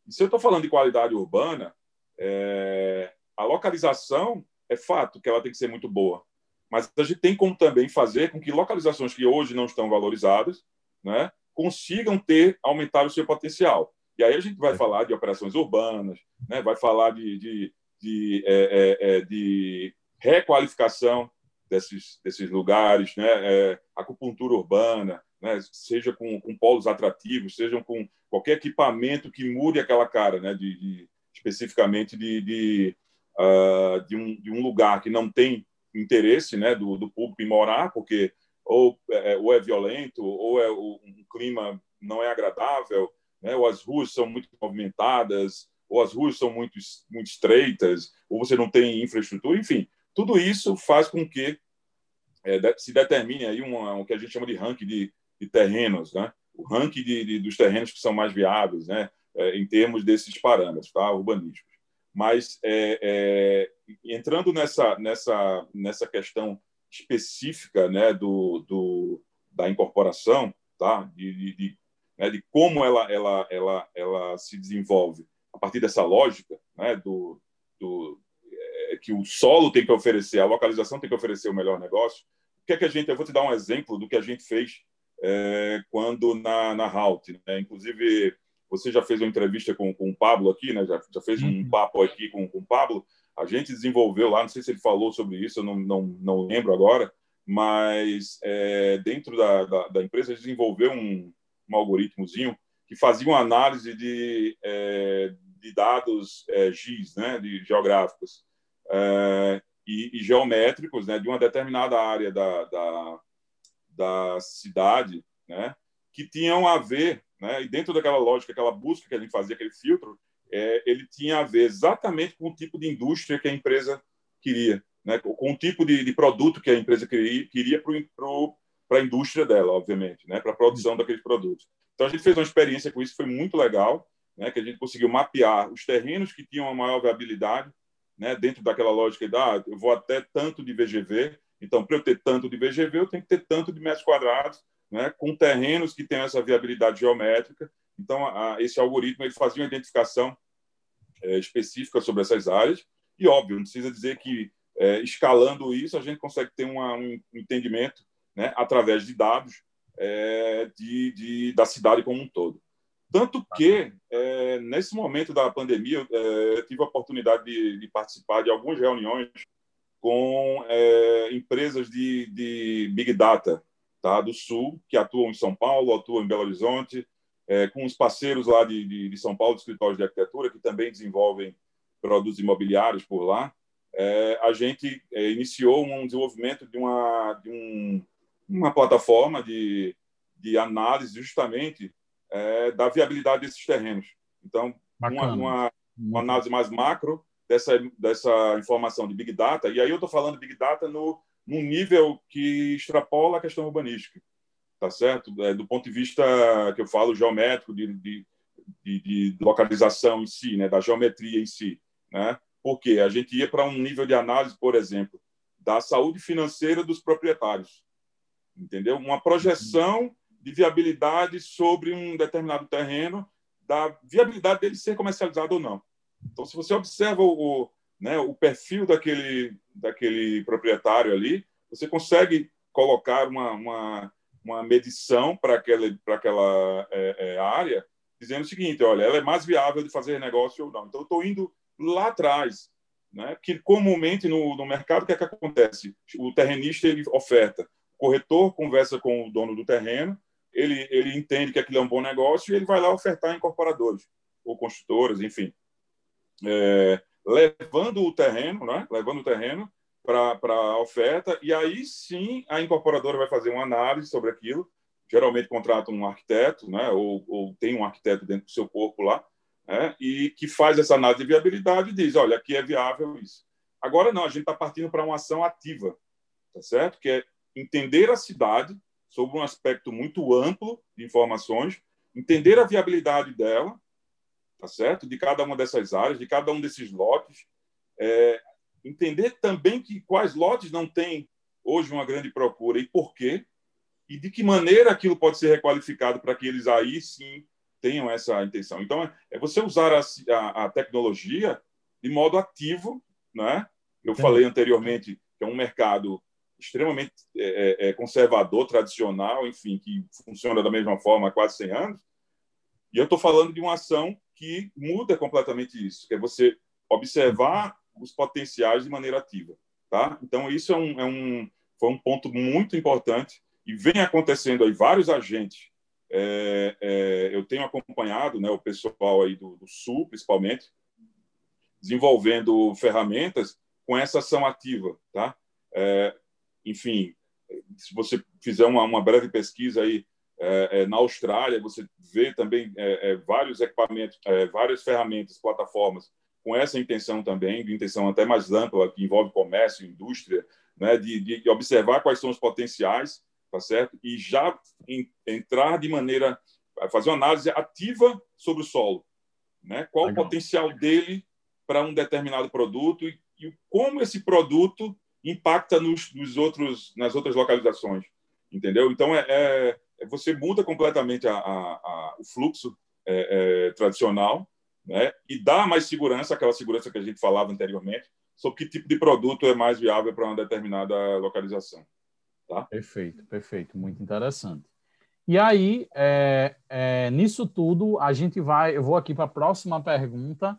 E se eu estou falando de qualidade urbana, é, a localização é fato que ela tem que ser muito boa. Mas a gente tem como também fazer com que localizações que hoje não estão valorizadas, né, consigam ter, aumentar o seu potencial. E aí a gente vai é. falar de operações urbanas, né? vai falar de, de, de, é, é, é de requalificação desses, desses lugares, né? É, acupuntura urbana, né? seja com, com polos atrativos, seja com qualquer equipamento que mude aquela cara, né? de, de especificamente de, de, uh, de, um, de um lugar que não tem interesse né? do, do público em morar, porque ou é, ou é violento, ou é um clima não é agradável, né? ou as ruas são muito movimentadas, ou as ruas são muito, muito estreitas, ou você não tem infraestrutura, enfim, tudo isso faz com que é, se determine aí uma, o que a gente chama de ranking de, de terrenos, né? o ranking de, de, dos terrenos que são mais viáveis, né? É, em termos desses parâmetros tá? urbanísticos. Mas é, é, entrando nessa, nessa, nessa questão específica né, do, do, da incorporação, tá? de, de, de, né, de como ela, ela, ela, ela se desenvolve a partir dessa lógica né, do, do é, que o solo tem que oferecer, a localização tem que oferecer o melhor negócio. O que é que a gente? Eu vou te dar um exemplo do que a gente fez é, quando na na Halt, né? Inclusive você já fez uma entrevista com, com o Pablo aqui, né? Já, já fez um uhum. papo aqui com, com o Pablo a gente desenvolveu lá, não sei se ele falou sobre isso, eu não, não, não lembro agora, mas é, dentro da, da, da, empresa desenvolveu um, um algoritmozinho que fazia uma análise de, é, de dados é, GIS, né, de geográficos é, e, e, geométricos, né, de uma determinada área da, da, da cidade, né, que tinham a ver, né, e dentro daquela lógica, aquela busca que a gente fazia, aquele filtro, é, ele tinha a ver exatamente com o tipo de indústria que a empresa queria, né? com o tipo de, de produto que a empresa queria, para a indústria dela, obviamente, né? para a produção daqueles produtos. Então, a gente fez uma experiência com isso, foi muito legal, né? que a gente conseguiu mapear os terrenos que tinham a maior viabilidade, né? dentro daquela lógica de, ah, eu vou até tanto de VGV, então, para eu ter tanto de VGV, eu tenho que ter tanto de metros quadrados, né? com terrenos que tenham essa viabilidade geométrica, então, a, esse algoritmo ele fazia uma identificação é, específica sobre essas áreas, e, óbvio, não precisa dizer que, é, escalando isso, a gente consegue ter uma, um entendimento né, através de dados é, de, de, da cidade como um todo. Tanto que, é, nesse momento da pandemia, é, eu tive a oportunidade de, de, participar de algumas reuniões com é, empresas de, de Big Data tá, do Sul, que atuam em São Paulo, atuam em Belo Horizonte, é, com os parceiros lá de, de, de, São Paulo, de escritórios de arquitetura, que também desenvolvem produtos imobiliários por lá, é, a gente é, iniciou um desenvolvimento de uma, de um, uma plataforma de, de análise justamente é, da viabilidade desses terrenos. Então, uma, uma, uma, análise mais macro dessa, dessa informação de Big Data, e aí eu estou falando Big Data no, num nível que extrapola a questão urbanística, tá certo? É, do ponto de vista que eu falo geométrico, de, de, de, localização em si, né? da geometria em si. Né? Porque a gente ia para um nível de análise, por exemplo, da saúde financeira dos proprietários. Entendeu? Uma projeção de viabilidade sobre um determinado terreno, da viabilidade dele ser comercializado ou não. Então, se você observa o, o, né, o perfil daquele, daquele proprietário ali, você consegue colocar uma, uma, uma medição para aquela, para aquela é, é, área, dizendo o seguinte: olha, ela é mais viável de fazer negócio ou não. Então, estou indo lá atrás, né? que comumente no, no mercado, o que, é que acontece? O terrenista ele oferta, o corretor conversa com o dono do terreno, ele, ele entende que aquilo é um bom negócio e ele vai lá ofertar incorporadores ou construtoras, enfim. É, levando o terreno, né? levando o terreno para a oferta, e aí sim a incorporadora vai fazer uma análise sobre aquilo, geralmente contrata um arquiteto, né? ou, ou tem um arquiteto dentro do seu corpo lá, né? e que faz essa análise de viabilidade e diz, olha, aqui é viável isso. Agora não, a gente está partindo para uma ação ativa, tá certo? Que é entender a cidade sobre um aspecto muito amplo de informações, entender a viabilidade dela, tá certo? De cada uma dessas áreas, de cada um desses lotes, é, entender também que quais lotes não têm hoje uma grande procura e por quê, e de que maneira aquilo pode ser requalificado para que eles aí sim tenham essa intenção. Então, é você usar a, a, a tecnologia de modo ativo, né? Eu Entendi. falei anteriormente que é um mercado extremamente é, é, é, conservador, tradicional, enfim, que funciona da mesma forma há quase 100 anos. E eu estou falando de uma ação que muda completamente isso, que é você observar os potenciais de maneira ativa, tá? Então isso é um, é um foi um ponto muito importante e vem acontecendo aí vários agentes. É, é, eu tenho acompanhado, né, o pessoal aí do, do Sul, principalmente, desenvolvendo ferramentas com essa ação ativa, tá? É, enfim, se você fizer uma, uma breve pesquisa aí é, é, na Austrália, você vê também é, é vários equipamentos, é, várias ferramentas, plataformas com essa intenção também, de intenção até mais ampla, que envolve comércio, indústria, né, de, de observar quais são os potenciais, tá certo? E já em, entrar de maneira, fazer uma análise ativa sobre o solo, né? Qual Legal. o potencial dele para um determinado produto e, e como esse produto impacta nos, nos outros, nas outras localizações, entendeu? Então, é, é, você muda completamente a, a, a o fluxo é, é, tradicional né? e dá mais segurança, aquela segurança que a gente falava anteriormente, sobre que tipo de produto é mais viável para uma determinada localização. Tá? Perfeito, perfeito, muito interessante. E aí, é, é, nisso tudo, a gente vai. Eu vou aqui para a próxima pergunta,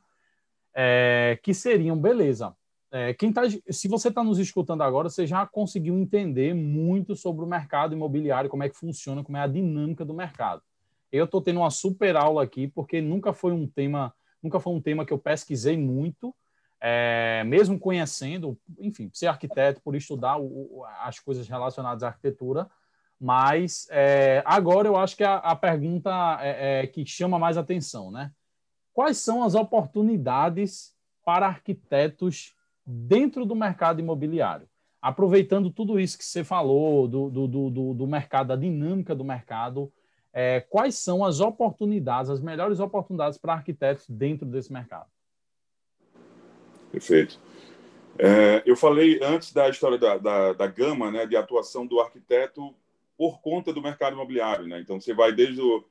é, que seriam, beleza. É, quem tá, se você está nos escutando agora, você já conseguiu entender muito sobre o mercado imobiliário, como é que funciona, como é a dinâmica do mercado. Eu estou tendo uma super aula aqui, porque nunca foi um tema, nunca foi um tema que eu pesquisei muito, é, mesmo conhecendo, enfim, ser arquiteto, por estudar o, as coisas relacionadas à arquitetura, mas é, agora eu acho que a, a pergunta é, é, que chama mais atenção, né? Quais são as oportunidades para arquitetos dentro do mercado imobiliário. Aproveitando tudo isso que você falou do, do, do, do mercado, da dinâmica do mercado, é, quais são as oportunidades, as melhores oportunidades para arquitetos dentro desse mercado? Perfeito. É, eu falei antes da história da, da, da, gama né, de atuação do arquiteto por conta do mercado imobiliário. Né? Então, você vai desde o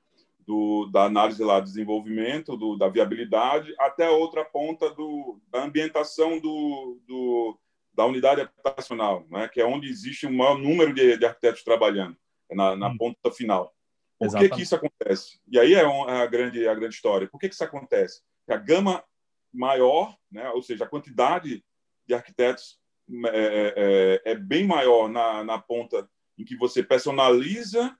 do, da análise lá, desenvolvimento, do, da viabilidade, até a outra ponta do, da ambientação do, do, da unidade habitacional, né? que é onde existe um maior número de, de arquitetos trabalhando, na, na hum. ponta final. Por que, que isso acontece? E aí é, é a, grande, a grande história. Por que, que isso acontece? Porque a gama maior, né? ou seja, a quantidade de arquitetos é, é, é, é bem maior na, na ponta em que você personaliza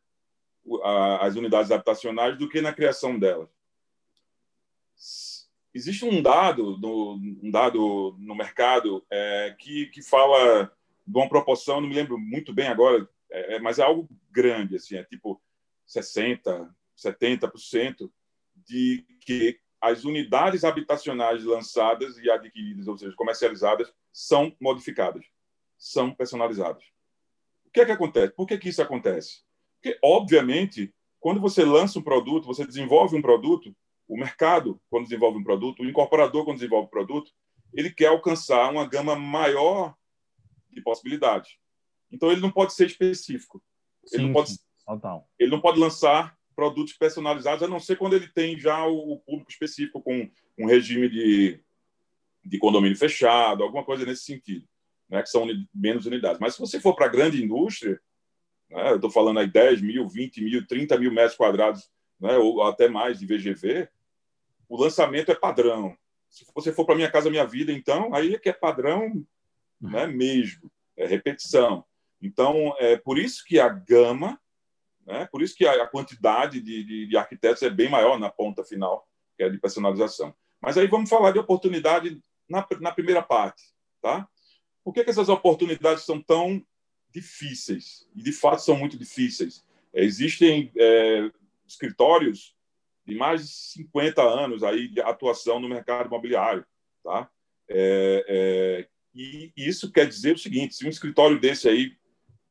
as unidades habitacionais do que na criação delas. Existe um dado, no, um dado no mercado é, que, que fala de uma proporção, não me lembro muito bem agora, é, é mas é algo grande, assim, é tipo 60%, 70% de que as unidades habitacionais lançadas e adquiridas, ou seja, comercializadas, são modificadas. são personalizados. O que é que acontece? Por que, que isso acontece? Porque, obviamente, quando você lança um produto, você desenvolve um produto, o mercado, quando desenvolve um produto, o incorporador, quando desenvolve um produto, ele quer alcançar uma gama maior de possibilidades. Então, ele não pode ser específico. Sim, ele, não pode, ele não pode lançar produtos personalizados, a não ser quando ele tem já o público específico com um regime de, de condomínio fechado, alguma coisa nesse sentido, né, que são menos unidades. Mas se você for para a grande indústria, né, eu estou falando aí 10 mil, 20 mil, 30 mil metros quadrados, né, ou até mais de VGV, o lançamento é padrão. Se você for para Minha Casa Minha Vida, então, aí é que é padrão né, mesmo, é repetição. Então, é por isso que a gama, né, por isso que a, quantidade de, de, de, arquitetos é bem maior na ponta final, que é de personalização. Mas aí vamos falar de oportunidade na, na primeira parte. Tá? Por que, que essas oportunidades são tão difíceis? E, de fato, são muito difíceis. É, existem é, escritórios de mais de 50 anos aí de atuação no mercado imobiliário. Tá? É, é, e isso quer dizer o seguinte: se um escritório desse aí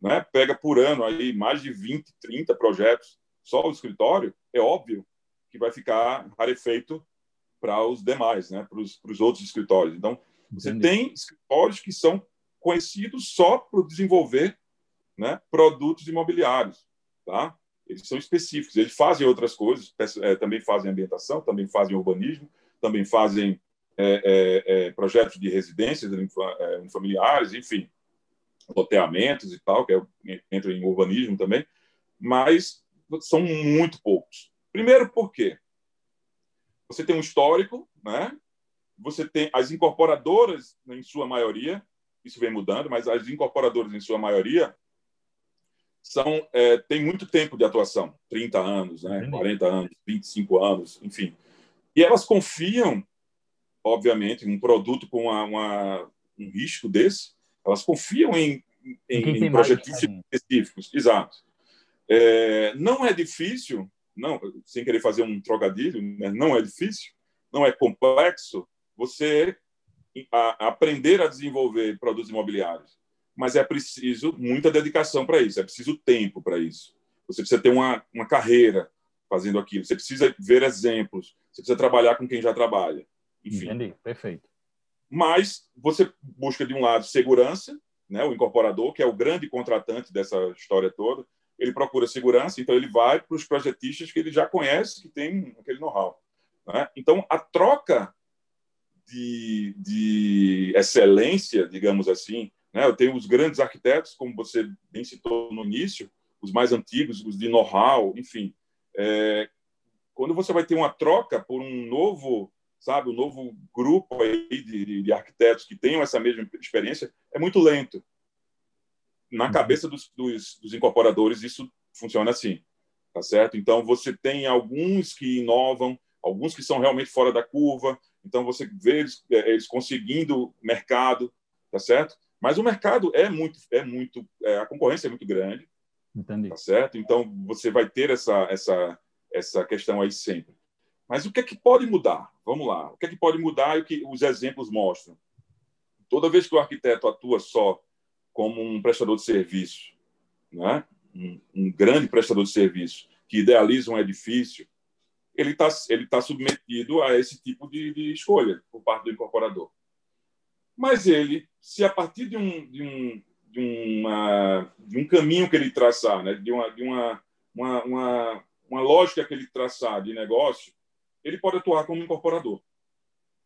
né, pega por ano aí mais de 20, 30 projetos só o escritório, é óbvio que vai ficar rarefeito para os demais, né, para os outros escritórios. Então, você Entendi. tem escritórios que são conhecidos só por desenvolver né, produtos imobiliários, tá? Eles são específicos, eles fazem outras coisas, é, também fazem ambientação, também fazem urbanismo, também fazem é, é, é projetos de residências é, familiares, enfim loteamentos e tal, que é, entra em urbanismo também, mas são muito poucos. Primeiro, por quê? Você tem um histórico, né? Você tem as incorporadoras, em sua maioria, isso vem mudando, mas as incorporadoras, em sua maioria, são é, tem muito tempo de atuação 30 anos, né? 40 anos, 25 anos, enfim. E elas confiam, obviamente, em um produto com uma, uma, um risco desse, elas confiam em, em, em projetos específicos. Exato. É, não é difícil, não, sem querer fazer um trocadilho, né? não é difícil, não é complexo você a, aprender a desenvolver produtos imobiliários, mas é preciso muita dedicação para isso, é preciso tempo para isso. Você precisa ter uma, uma carreira fazendo aquilo, você precisa ver exemplos, você precisa trabalhar com quem já trabalha. Enfim. Entendi, perfeito mas você busca, de um lado, segurança, né? o incorporador, que é o grande contratante dessa história toda, ele procura segurança, então ele vai para os projetistas que ele já conhece, que tem aquele know-how. Né? Então, a troca de, de excelência, digamos assim, né? eu tenho os grandes arquitetos, como você bem citou no início, os mais antigos, os de know-how, enfim. É, quando você vai ter uma troca por um novo sabe, o novo grupo aí de, de, arquitetos que tenham essa mesma experiência é muito lento. Na uhum. cabeça dos, dos, dos, incorporadores, isso funciona assim, tá certo? Então, você tem alguns que inovam, alguns que são realmente fora da curva, então você vê eles, é, eles conseguindo mercado, tá certo? Mas o mercado é muito, é muito, é, a concorrência é muito grande, Entendi. tá certo? Então, você vai ter essa, essa, essa questão aí sempre. Mas o que é que pode mudar? Vamos lá. O que é que pode mudar e o que os exemplos mostram? Toda vez que o arquiteto atua só como um prestador de serviço, né? um, um grande prestador de serviço, que idealiza um edifício, ele está ele tá submetido a esse tipo de, de, escolha por parte do incorporador. Mas ele, se a partir de um, de um, de uma, de um caminho que ele traçar, né? de, uma, de uma, uma, uma, uma lógica que ele traçar de negócio, ele pode atuar como incorporador.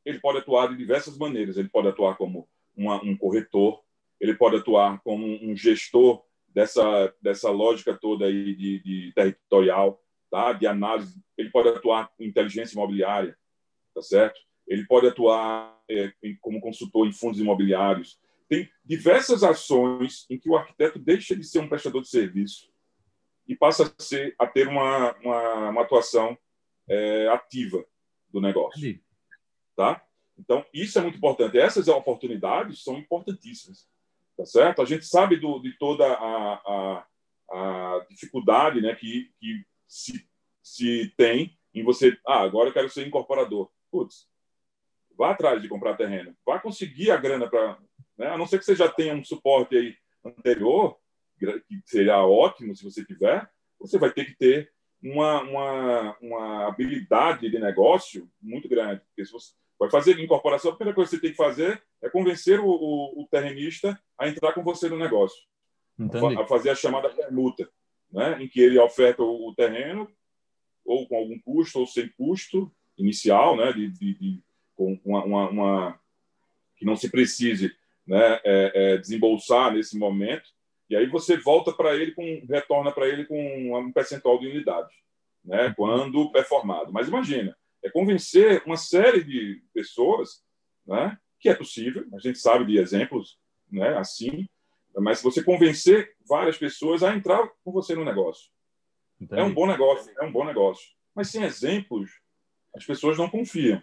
Ele pode atuar de diversas maneiras. Ele pode atuar como uma, um corretor, ele pode atuar como um gestor dessa, dessa lógica toda aí de, de territorial, tá? de análise. Ele pode atuar com inteligência imobiliária, tá certo? Ele pode atuar é, como consultor em fundos imobiliários. Tem diversas ações em que o arquiteto deixa de ser um prestador de serviço e passa a, ser, a ter uma, uma, uma atuação é, ativa do negócio. Tá? Então, isso é muito importante. Essas oportunidades são importantíssimas. Tá certo? A gente sabe do, de toda a, a, a dificuldade né, que, que se, se tem em você. Ah, agora eu quero ser incorporador. Putz, vá atrás de comprar terreno. Vá conseguir a grana para né? a não ser que você já tenha um suporte aí anterior, que seria ótimo se você tiver, você vai ter que ter uma, uma, uma habilidade de negócio muito grande. Porque se você vai fazer incorporação, a primeira coisa que você tem que fazer é convencer o, o, o terrenista a entrar com você no negócio, a, a, fazer a chamada permuta, né? em que ele oferta o, o, terreno ou com algum custo ou sem custo inicial, né? de, de, de com uma, uma, uma, que não se precise né? É, é, desembolsar nesse momento, e aí você volta para ele com retorna para ele com um percentual de unidade, né? Uhum. Quando performado. Mas imagina, é convencer uma série de pessoas, né? Que é possível. A gente sabe de exemplos, né? Assim, mas se você convencer várias pessoas a entrar com você no negócio, Entendi. é um bom negócio, é um bom negócio. Mas sem exemplos, as pessoas não confiam,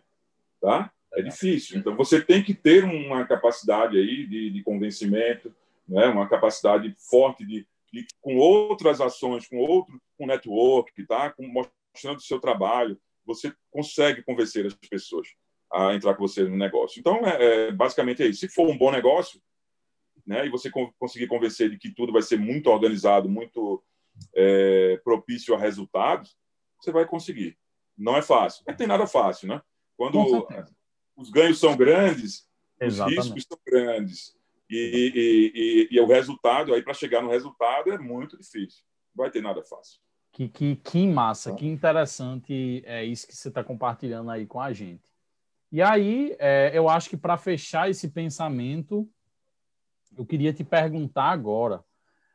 tá? É difícil. Então você tem que ter uma capacidade aí de, de convencimento, né? uma capacidade forte de, de, com outras ações, com outro, com network, tá? Com, mostrando o seu trabalho, você consegue convencer as pessoas a entrar com você no negócio. Então, é, é basicamente é isso. Se for um bom negócio, né, e você conseguir convencer de que tudo vai ser muito organizado, muito é, propício a resultados, você vai conseguir. Não é fácil. Não tem nada fácil, né? Quando os ganhos são grandes, Exatamente. os riscos são grandes. E, e, e, e o resultado, aí para chegar no resultado, é muito difícil. Não vai ter nada fácil. Que, que, que massa, que interessante é isso que você está compartilhando aí com a gente. E aí, é, eu acho que para fechar esse pensamento, eu queria te perguntar agora.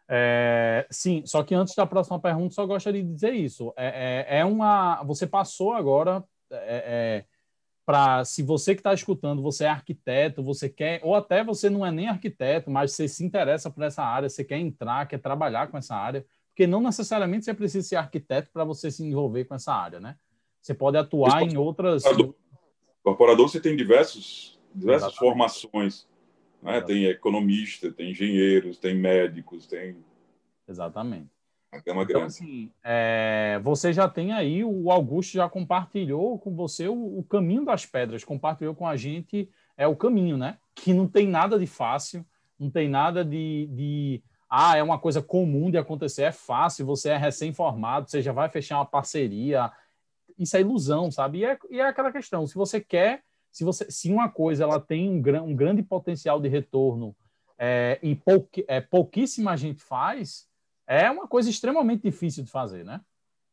É, sim, só que antes da próxima pergunta, só gostaria de dizer isso. É, é, é uma. Você passou agora é, é para se você que está escutando, você é arquiteto, você quer, ou até você não é nem arquiteto, mas você se interessa por essa área, você quer entrar, quer trabalhar com essa área, porque não necessariamente você precisa ser arquiteto para você se envolver com essa área, né? Você pode atuar em outras. Corporador, você tem diversos, diversas Exatamente. formações. Né? Tem economista, tem engenheiros, tem médicos, tem. Exatamente. A gama então, grande. Assim, é, você já tem aí, o Augusto já compartilhou com você o, o, caminho das pedras, compartilhou com a gente é o caminho, né? Que não tem nada de fácil, não tem nada de, de ah, é uma coisa comum de acontecer, é fácil, você é recém-formado, você já vai fechar uma parceria. Isso é ilusão, sabe? E é, e é aquela questão, se você quer, se, você, se uma coisa ela tem um, um grande potencial de retorno é, e é, pouquíssima gente faz, é uma coisa extremamente difícil de fazer, né?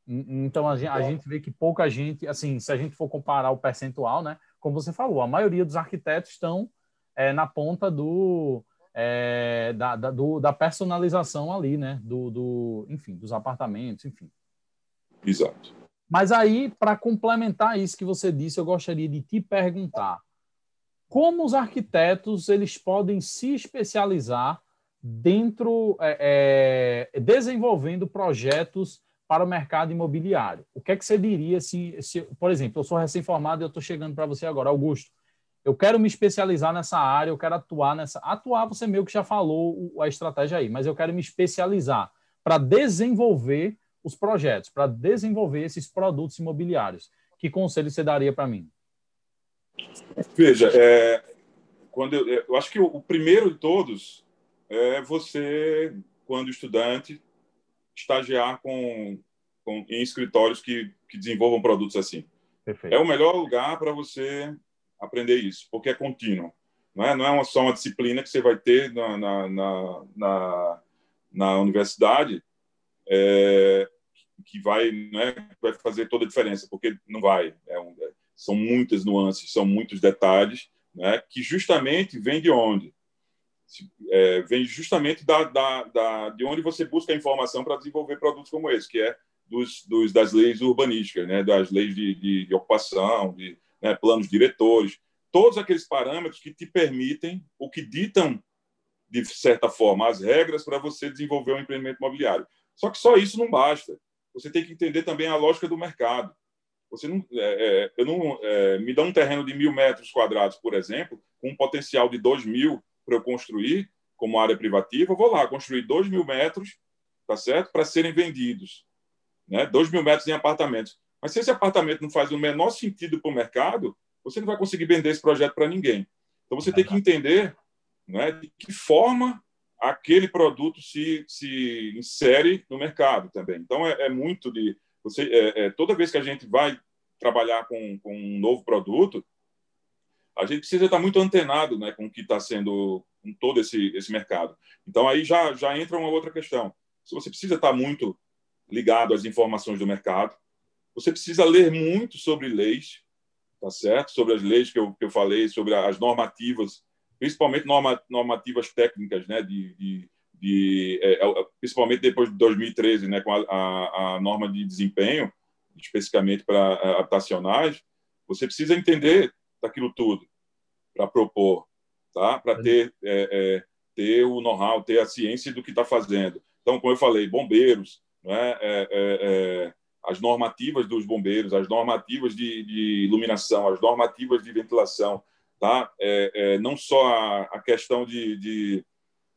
Então a gente, a gente, vê que pouca gente, assim, se a gente for comparar o percentual, né? Como você falou, a maioria dos arquitetos estão é, na ponta do, é, da, da, do, da, personalização ali, né? Do, do, enfim, dos apartamentos, enfim. Exato. Mas aí, para complementar isso que você disse, eu gostaria de te perguntar como os arquitetos eles podem se especializar dentro, é, é, desenvolvendo projetos para o mercado imobiliário. O que é que você diria se, se por exemplo, eu sou recém-formado e eu estou chegando para você agora, Augusto, eu quero me especializar nessa área, eu quero atuar nessa. Atuar, você meio que já falou a estratégia aí, mas eu quero me especializar para desenvolver os projetos, para desenvolver esses produtos imobiliários. Que conselho você daria para mim? Veja, é, quando eu, eu acho que o, o primeiro de todos é você, quando estudante, estagiar com, com em escritórios que, que desenvolvam produtos assim. Perfeito. É o melhor lugar para você aprender isso, porque é contínuo. Não é, não é uma, só uma disciplina que você vai ter na, na, na, na, na universidade é, que vai, né, vai fazer toda a diferença, porque não vai. É um, é, são muitas nuances, são muitos detalhes, né, que justamente vem de onde? É, vem justamente da, da, da, de onde você busca a informação para desenvolver produtos como esse, que é dos, dos, das leis urbanísticas, né, das leis de, de, de ocupação, de né, planos diretores, todos aqueles parâmetros que te permitem, ou que ditam, de certa forma, as regras para você desenvolver um empreendimento imobiliário. Só que só isso não basta. Você tem que entender também a lógica do mercado. Você não, é, é, eu não é, me dá um terreno de mil metros quadrados, por exemplo, com um potencial de dois mil para eu construir como área privativa, eu vou lá construir 2 mil metros, tá certo? Para serem vendidos. Né? 2 mil metros em apartamentos. Mas se esse apartamento não faz o menor sentido para o mercado, você não vai conseguir vender esse projeto para ninguém. Então você tem que entender né, de que forma aquele produto se, se insere no mercado também. Então, é, é muito de. Você, é, é, toda vez que a gente vai trabalhar com, com um novo produto, a gente precisa estar muito antenado né, com o que está sendo com todo esse, esse mercado. Então, aí já, já entra uma outra questão. Se você precisa estar muito ligado às informações do mercado, você precisa ler muito sobre leis, tá certo? Sobre as leis que eu, que eu falei, sobre as normativas, principalmente norma, normativas técnicas, né? De, de, de é, é principalmente depois de 2013, né? Com a, a, a norma de desempenho, especificamente para habitacionais, você precisa entender daquilo tudo para propor, tá? Para ter é, é, ter o know-how, ter a ciência do que está fazendo. Então, como eu falei, bombeiros, né? É, é, as normativas dos bombeiros, as normativas de, de iluminação, as normativas de ventilação, tá? É, é, não só a, a questão de, de,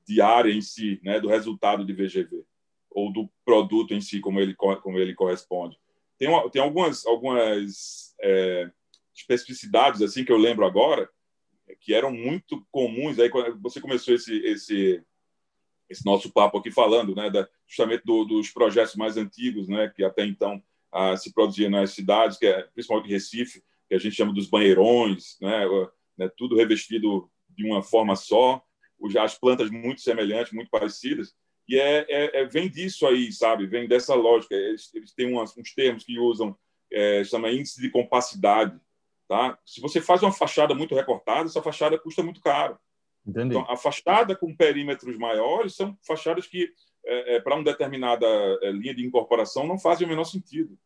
de, área em si, né? do resultado de VGV, ou do produto em si, como ele, como ele corresponde. Tem, uma, tem algumas, algumas é, especificidades assim que eu lembro agora, que eram muito comuns. Aí, quando você começou esse, esse, esse nosso papo aqui falando, né, da, justamente do, dos projetos mais antigos, né, que até então ah, se produzia nas cidades, que é principalmente Recife, que a gente chama dos banheirões, né, né, tudo revestido de uma forma só, as plantas muito semelhantes, muito parecidas, e é, é, é vem disso aí, sabe? Vem dessa lógica. Eles, eles têm umas, uns termos que usam, é, chama índice de compacidade, tá? Se você faz uma fachada muito recortada, essa fachada custa muito caro. Entendi. Então, a fachada com perímetros maiores são fachadas que, é, é, para uma determinada é, linha de incorporação, não fazem o menor sentido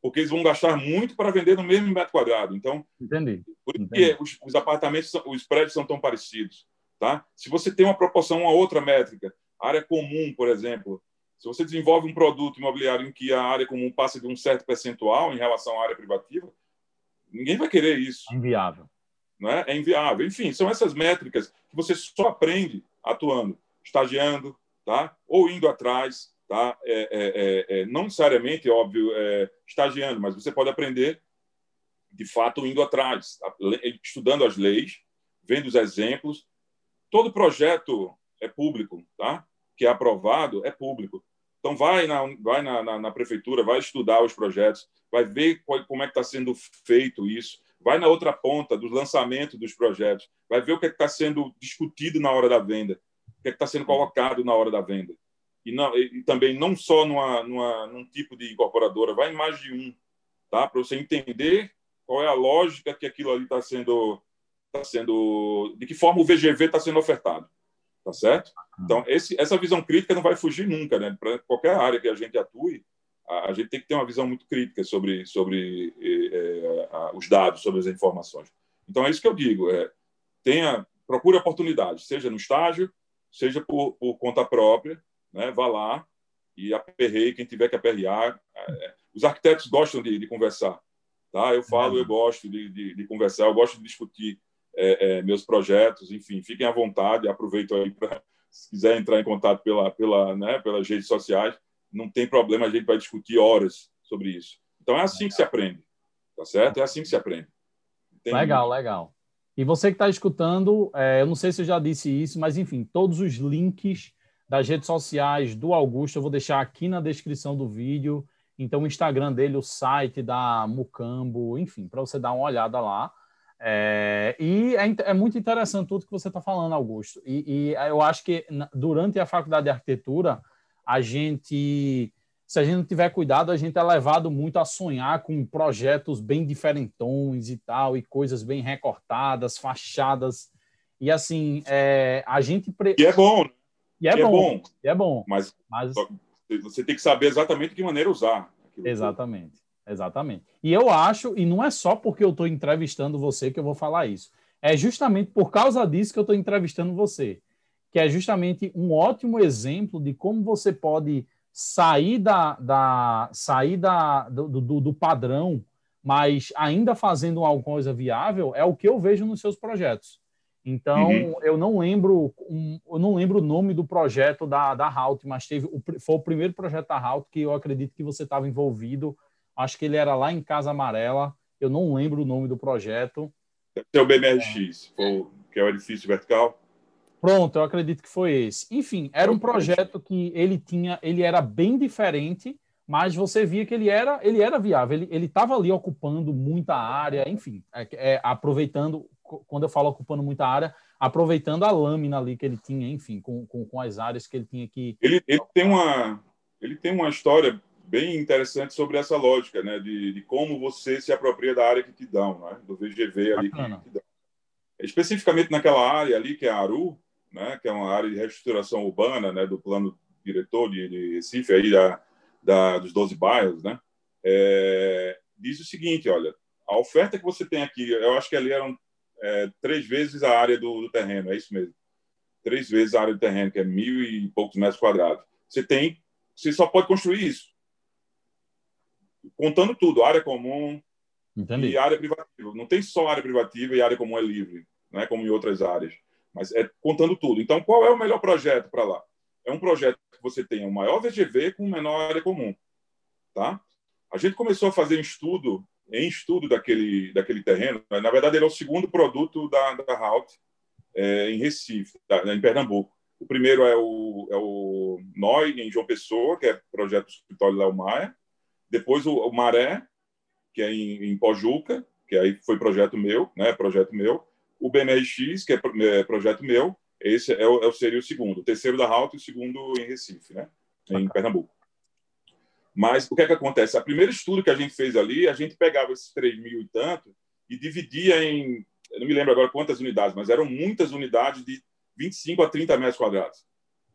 porque eles vão gastar muito para vender no mesmo metro quadrado. Então, Entendi. por que os, os, apartamentos, os prédios são tão parecidos, tá? Se você tem uma proporção, uma outra métrica, área comum, por exemplo, se você desenvolve um produto imobiliário em que a área comum passa de um certo percentual em relação à área privativa, ninguém vai querer isso. É inviável. Não é? é inviável. Enfim, são essas métricas que você só aprende atuando, estagiando, tá? Ou indo atrás, tá? É, é, é, é, não necessariamente, óbvio, é, estagiando, mas você pode aprender, de fato, indo atrás, estudando as leis, vendo os exemplos. Todo projeto é público, tá? que é aprovado, é público. Então, vai na, vai na, na, na prefeitura, vai estudar os projetos, vai ver qual, como é que está sendo feito isso, vai na outra ponta dos lançamentos dos projetos, vai ver o que é está sendo discutido na hora da venda, o que é está sendo colocado na hora da venda e, não, e também não só numa, numa, num tipo de incorporadora, vai em mais de um, tá? Para você entender qual é a lógica que aquilo ali está sendo, tá sendo, de que forma o VGV está sendo ofertado, tá certo? Então esse, essa visão crítica não vai fugir nunca, né? Para qualquer área que a gente atue, a, a, gente tem que ter uma visão muito crítica sobre sobre é, a, os dados, sobre as informações. Então é isso que eu digo, é, tenha procure oportunidades, seja no estágio, seja por, por conta própria, né? vá lá e aperreie quem tiver que aperrear. É, os arquitetos gostam de, de conversar. Tá? Eu falo, eu gosto de, de, de conversar, eu gosto de discutir é, é, meus projetos, enfim, fiquem à vontade, aproveito aí para, se quiser entrar em contato pela, pela, né, pelas redes sociais, não tem problema, a gente vai discutir horas sobre isso. Então é assim que se aprende, tá certo? É assim que se aprende. Legal, legal. E você que está escutando, é, eu não sei se eu já disse isso, mas enfim, todos os links das redes sociais do Augusto, eu vou deixar aqui na descrição do vídeo. Então, o Instagram dele, o site da Mucambo, enfim, para você dar uma olhada lá. É, e é, é, muito interessante tudo que você está falando, Augusto. E, e, eu acho que durante a faculdade de arquitetura, a gente, se a gente não tiver cuidado, a gente é levado muito a sonhar com projetos bem diferentões e tal, e coisas bem recortadas, fachadas. E assim, é, a gente. Pre... E é bom, né? E é, bom, é bom. E é bom. Mas, mas você tem que saber exatamente de que maneira usar. Exatamente. Exatamente. E eu acho, e não é só porque eu estou entrevistando você que eu vou falar isso. É justamente por causa disso que eu estou entrevistando você. Que é justamente um ótimo exemplo de como você pode sair, da, da, sair da, do, do, do padrão, mas ainda fazendo alguma coisa viável, é o que eu vejo nos seus projetos. Então, uhum. eu não lembro um, eu não lembro o nome do projeto da, da Halt, mas teve foi o primeiro projeto da Halt que eu acredito que você estava envolvido. Acho que ele era lá em Casa Amarela. Eu não lembro o nome do projeto. É o BMRX, é. que é o edifício vertical. Pronto, eu acredito que foi esse. Enfim, era um projeto que ele tinha, ele era bem diferente, mas você via que ele era, ele era viável, ele estava ali ocupando muita área, enfim, é, é, aproveitando, quando eu falo ocupando muita área, aproveitando a lâmina ali que ele tinha, enfim, com, com, com as áreas que ele tinha que. Ele, ele, tem uma, ele tem uma história bem interessante sobre essa lógica, né, de, de como você se apropria da área que te dão, né, do VGV ali Bacana. que te dão. Especificamente naquela área ali que é a Aru, né, que é uma área de reestruturação urbana, né, do plano diretor de, de Recife aí da, da dos 12 bairros, né, é, diz o seguinte, olha, a oferta que você tem aqui, eu acho que ali eram é, três vezes a área do, do, terreno, é isso mesmo. Três vezes a área do terreno, que é mil e poucos metros quadrados. Você tem, você só pode construir isso. Contando tudo, área comum Entendi. e área privativa. Não tem só área privativa e área comum é livre, né, como em outras áreas. Mas é contando tudo. Então, qual é o melhor projeto para lá? É um projeto que você tenha o maior VGV com menor área comum. Tá? A gente começou a fazer um estudo em estudo daquele, daquele terreno. Na verdade, ele é o segundo produto da, da Halt é, em Recife, da, em Pernambuco. O primeiro é o, é o NOI, em João Pessoa, que é projeto do escritório Léo Maia. Depois o, o, Maré, que é em, em Pojuca, que aí foi projeto meu, né, projeto meu. O BMRX, que é, é projeto meu. Esse é o, é, seria o segundo. O terceiro da Halt e o segundo em Recife, né, em Pernambuco. Mas o que é que acontece? A primeiro estudo que a gente fez ali, a gente pegava esses 3 mil e tanto e dividia em, eu não me lembro agora quantas unidades, mas eram muitas unidades de 25 a 30 metros quadrados.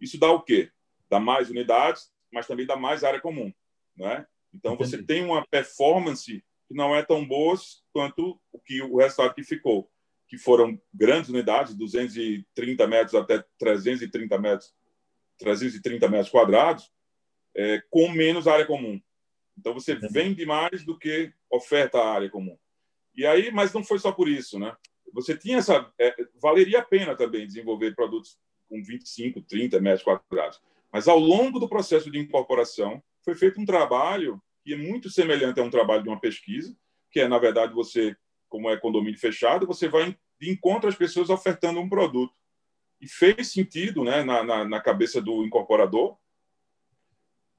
Isso dá o quê? Dá mais unidades, mas também dá mais área comum, né? Então Entendi. você tem uma performance que não é tão boa quanto o que o resultado que ficou, que foram grandes unidades, 230 metros até 330 metros, 330 metros quadrados, é, com menos área comum. Então você vende mais do que oferta a área comum. E aí, mas não foi só por isso, né? Você tinha essa, é, valeria a pena também desenvolver produtos com 25, 30 metros quadrados. Mas ao longo do processo de incorporação foi feito um trabalho que é muito semelhante a um trabalho de uma pesquisa, que é na verdade você, como é condomínio fechado, você vai de encontro às pessoas ofertando um produto. E fez sentido, né, na, na, na cabeça do incorporador,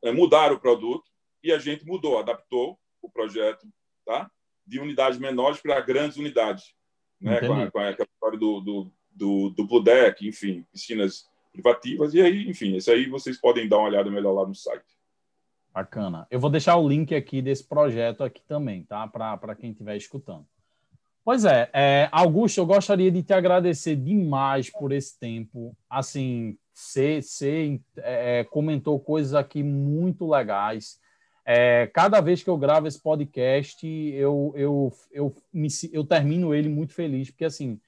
é, mudar o produto e a gente mudou, adaptou o projeto tá? de unidades menores para grandes unidades, né? com, a, com aquela história do, do, do duplo deck, enfim, piscinas privativas. E aí, enfim, isso aí vocês podem dar uma olhada melhor lá no site. Bacana. Eu vou deixar o link aqui desse projeto aqui também, tá? Para quem estiver escutando. Pois é, é, Augusto, eu gostaria de te agradecer demais por esse tempo. Assim, você, você é, comentou coisas aqui muito legais. É, cada vez que eu gravo esse podcast, eu, eu, eu, me, eu termino ele muito feliz, porque assim,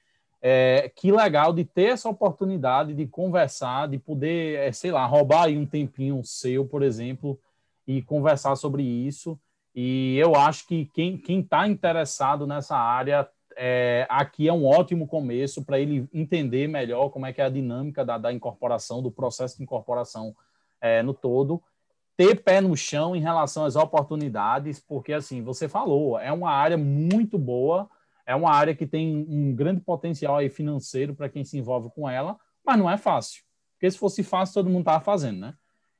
é, que legal de ter essa oportunidade de conversar, de poder, é, sei lá, roubar aí um tempinho seu, por exemplo, e conversar sobre isso. E eu acho que quem está interessado nessa área é, aqui é um ótimo começo para ele entender melhor como é que é a dinâmica da, da incorporação, do processo de incorporação é, no todo, ter pé no chão em relação às oportunidades, porque assim, você falou, é uma área muito boa, é uma área que tem um grande potencial aí financeiro para quem se envolve com ela, mas não é fácil. Porque se fosse fácil, todo mundo estava fazendo, né?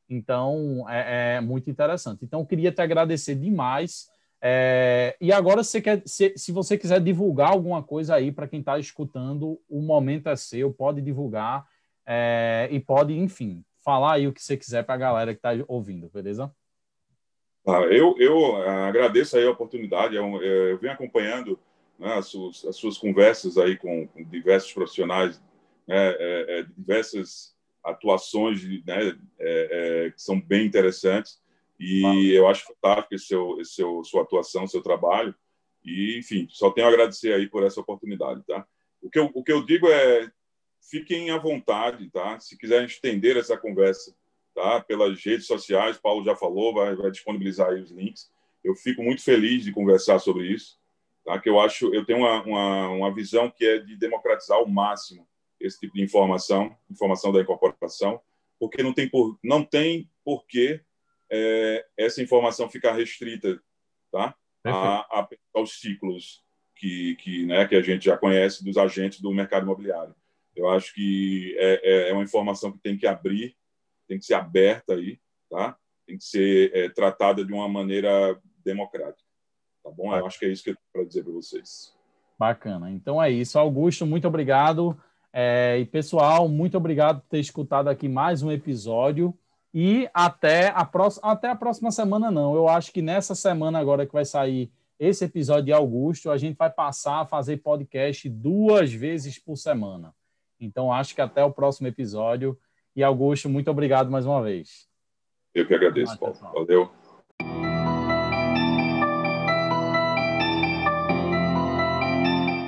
Então, é, é muito interessante. Então, queria te agradecer demais é, e agora, se, quer, se, se, você quiser divulgar alguma coisa aí para quem está escutando, o momento é seu, pode divulgar é, e pode, enfim, falar aí o que você quiser para a galera que está ouvindo, beleza? Ah, eu, eu agradeço aí a oportunidade, eu, eu venho acompanhando né, as, suas, as, suas, conversas aí com, com diversos profissionais, né, é, é diversas atuações né, é, é, que são bem interessantes. E eu acho fantástico esse seu, esse seu, sua atuação, seu trabalho. E, enfim, só tenho a agradecer aí por essa oportunidade, tá? O que eu, o que eu digo é, fiquem à vontade, tá? Se quiserem estender essa conversa, tá? Pelas redes sociais, Paulo já falou, vai, vai disponibilizar aí os links. Eu fico muito feliz de conversar sobre isso, tá? Que eu acho, eu tenho uma, uma, uma visão que é de democratizar ao máximo esse tipo de informação, informação da incorporação, porque não tem por, não tem porquê é, essa informação ficar restrita tá? a, a, aos ciclos que, que, né, que a gente já conhece dos agentes do mercado imobiliário. Eu acho que é, é, é uma informação que tem que abrir, tem que ser aberta aí, tá? Tem que ser é, tratada de uma maneira democrática, tá bom? Eu acho que é isso que eu tenho para dizer para vocês. Bacana. Então é isso. Augusto, muito obrigado. É, e pessoal, muito obrigado por ter escutado aqui mais um episódio. E até a, próxima, até a próxima semana, não. Eu acho que nessa semana agora que vai sair esse episódio de Augusto, a gente vai passar a fazer podcast duas vezes por semana. Então, acho que até o próximo episódio. E Augusto, muito obrigado mais uma vez. Eu que agradeço, Paulo. Valeu.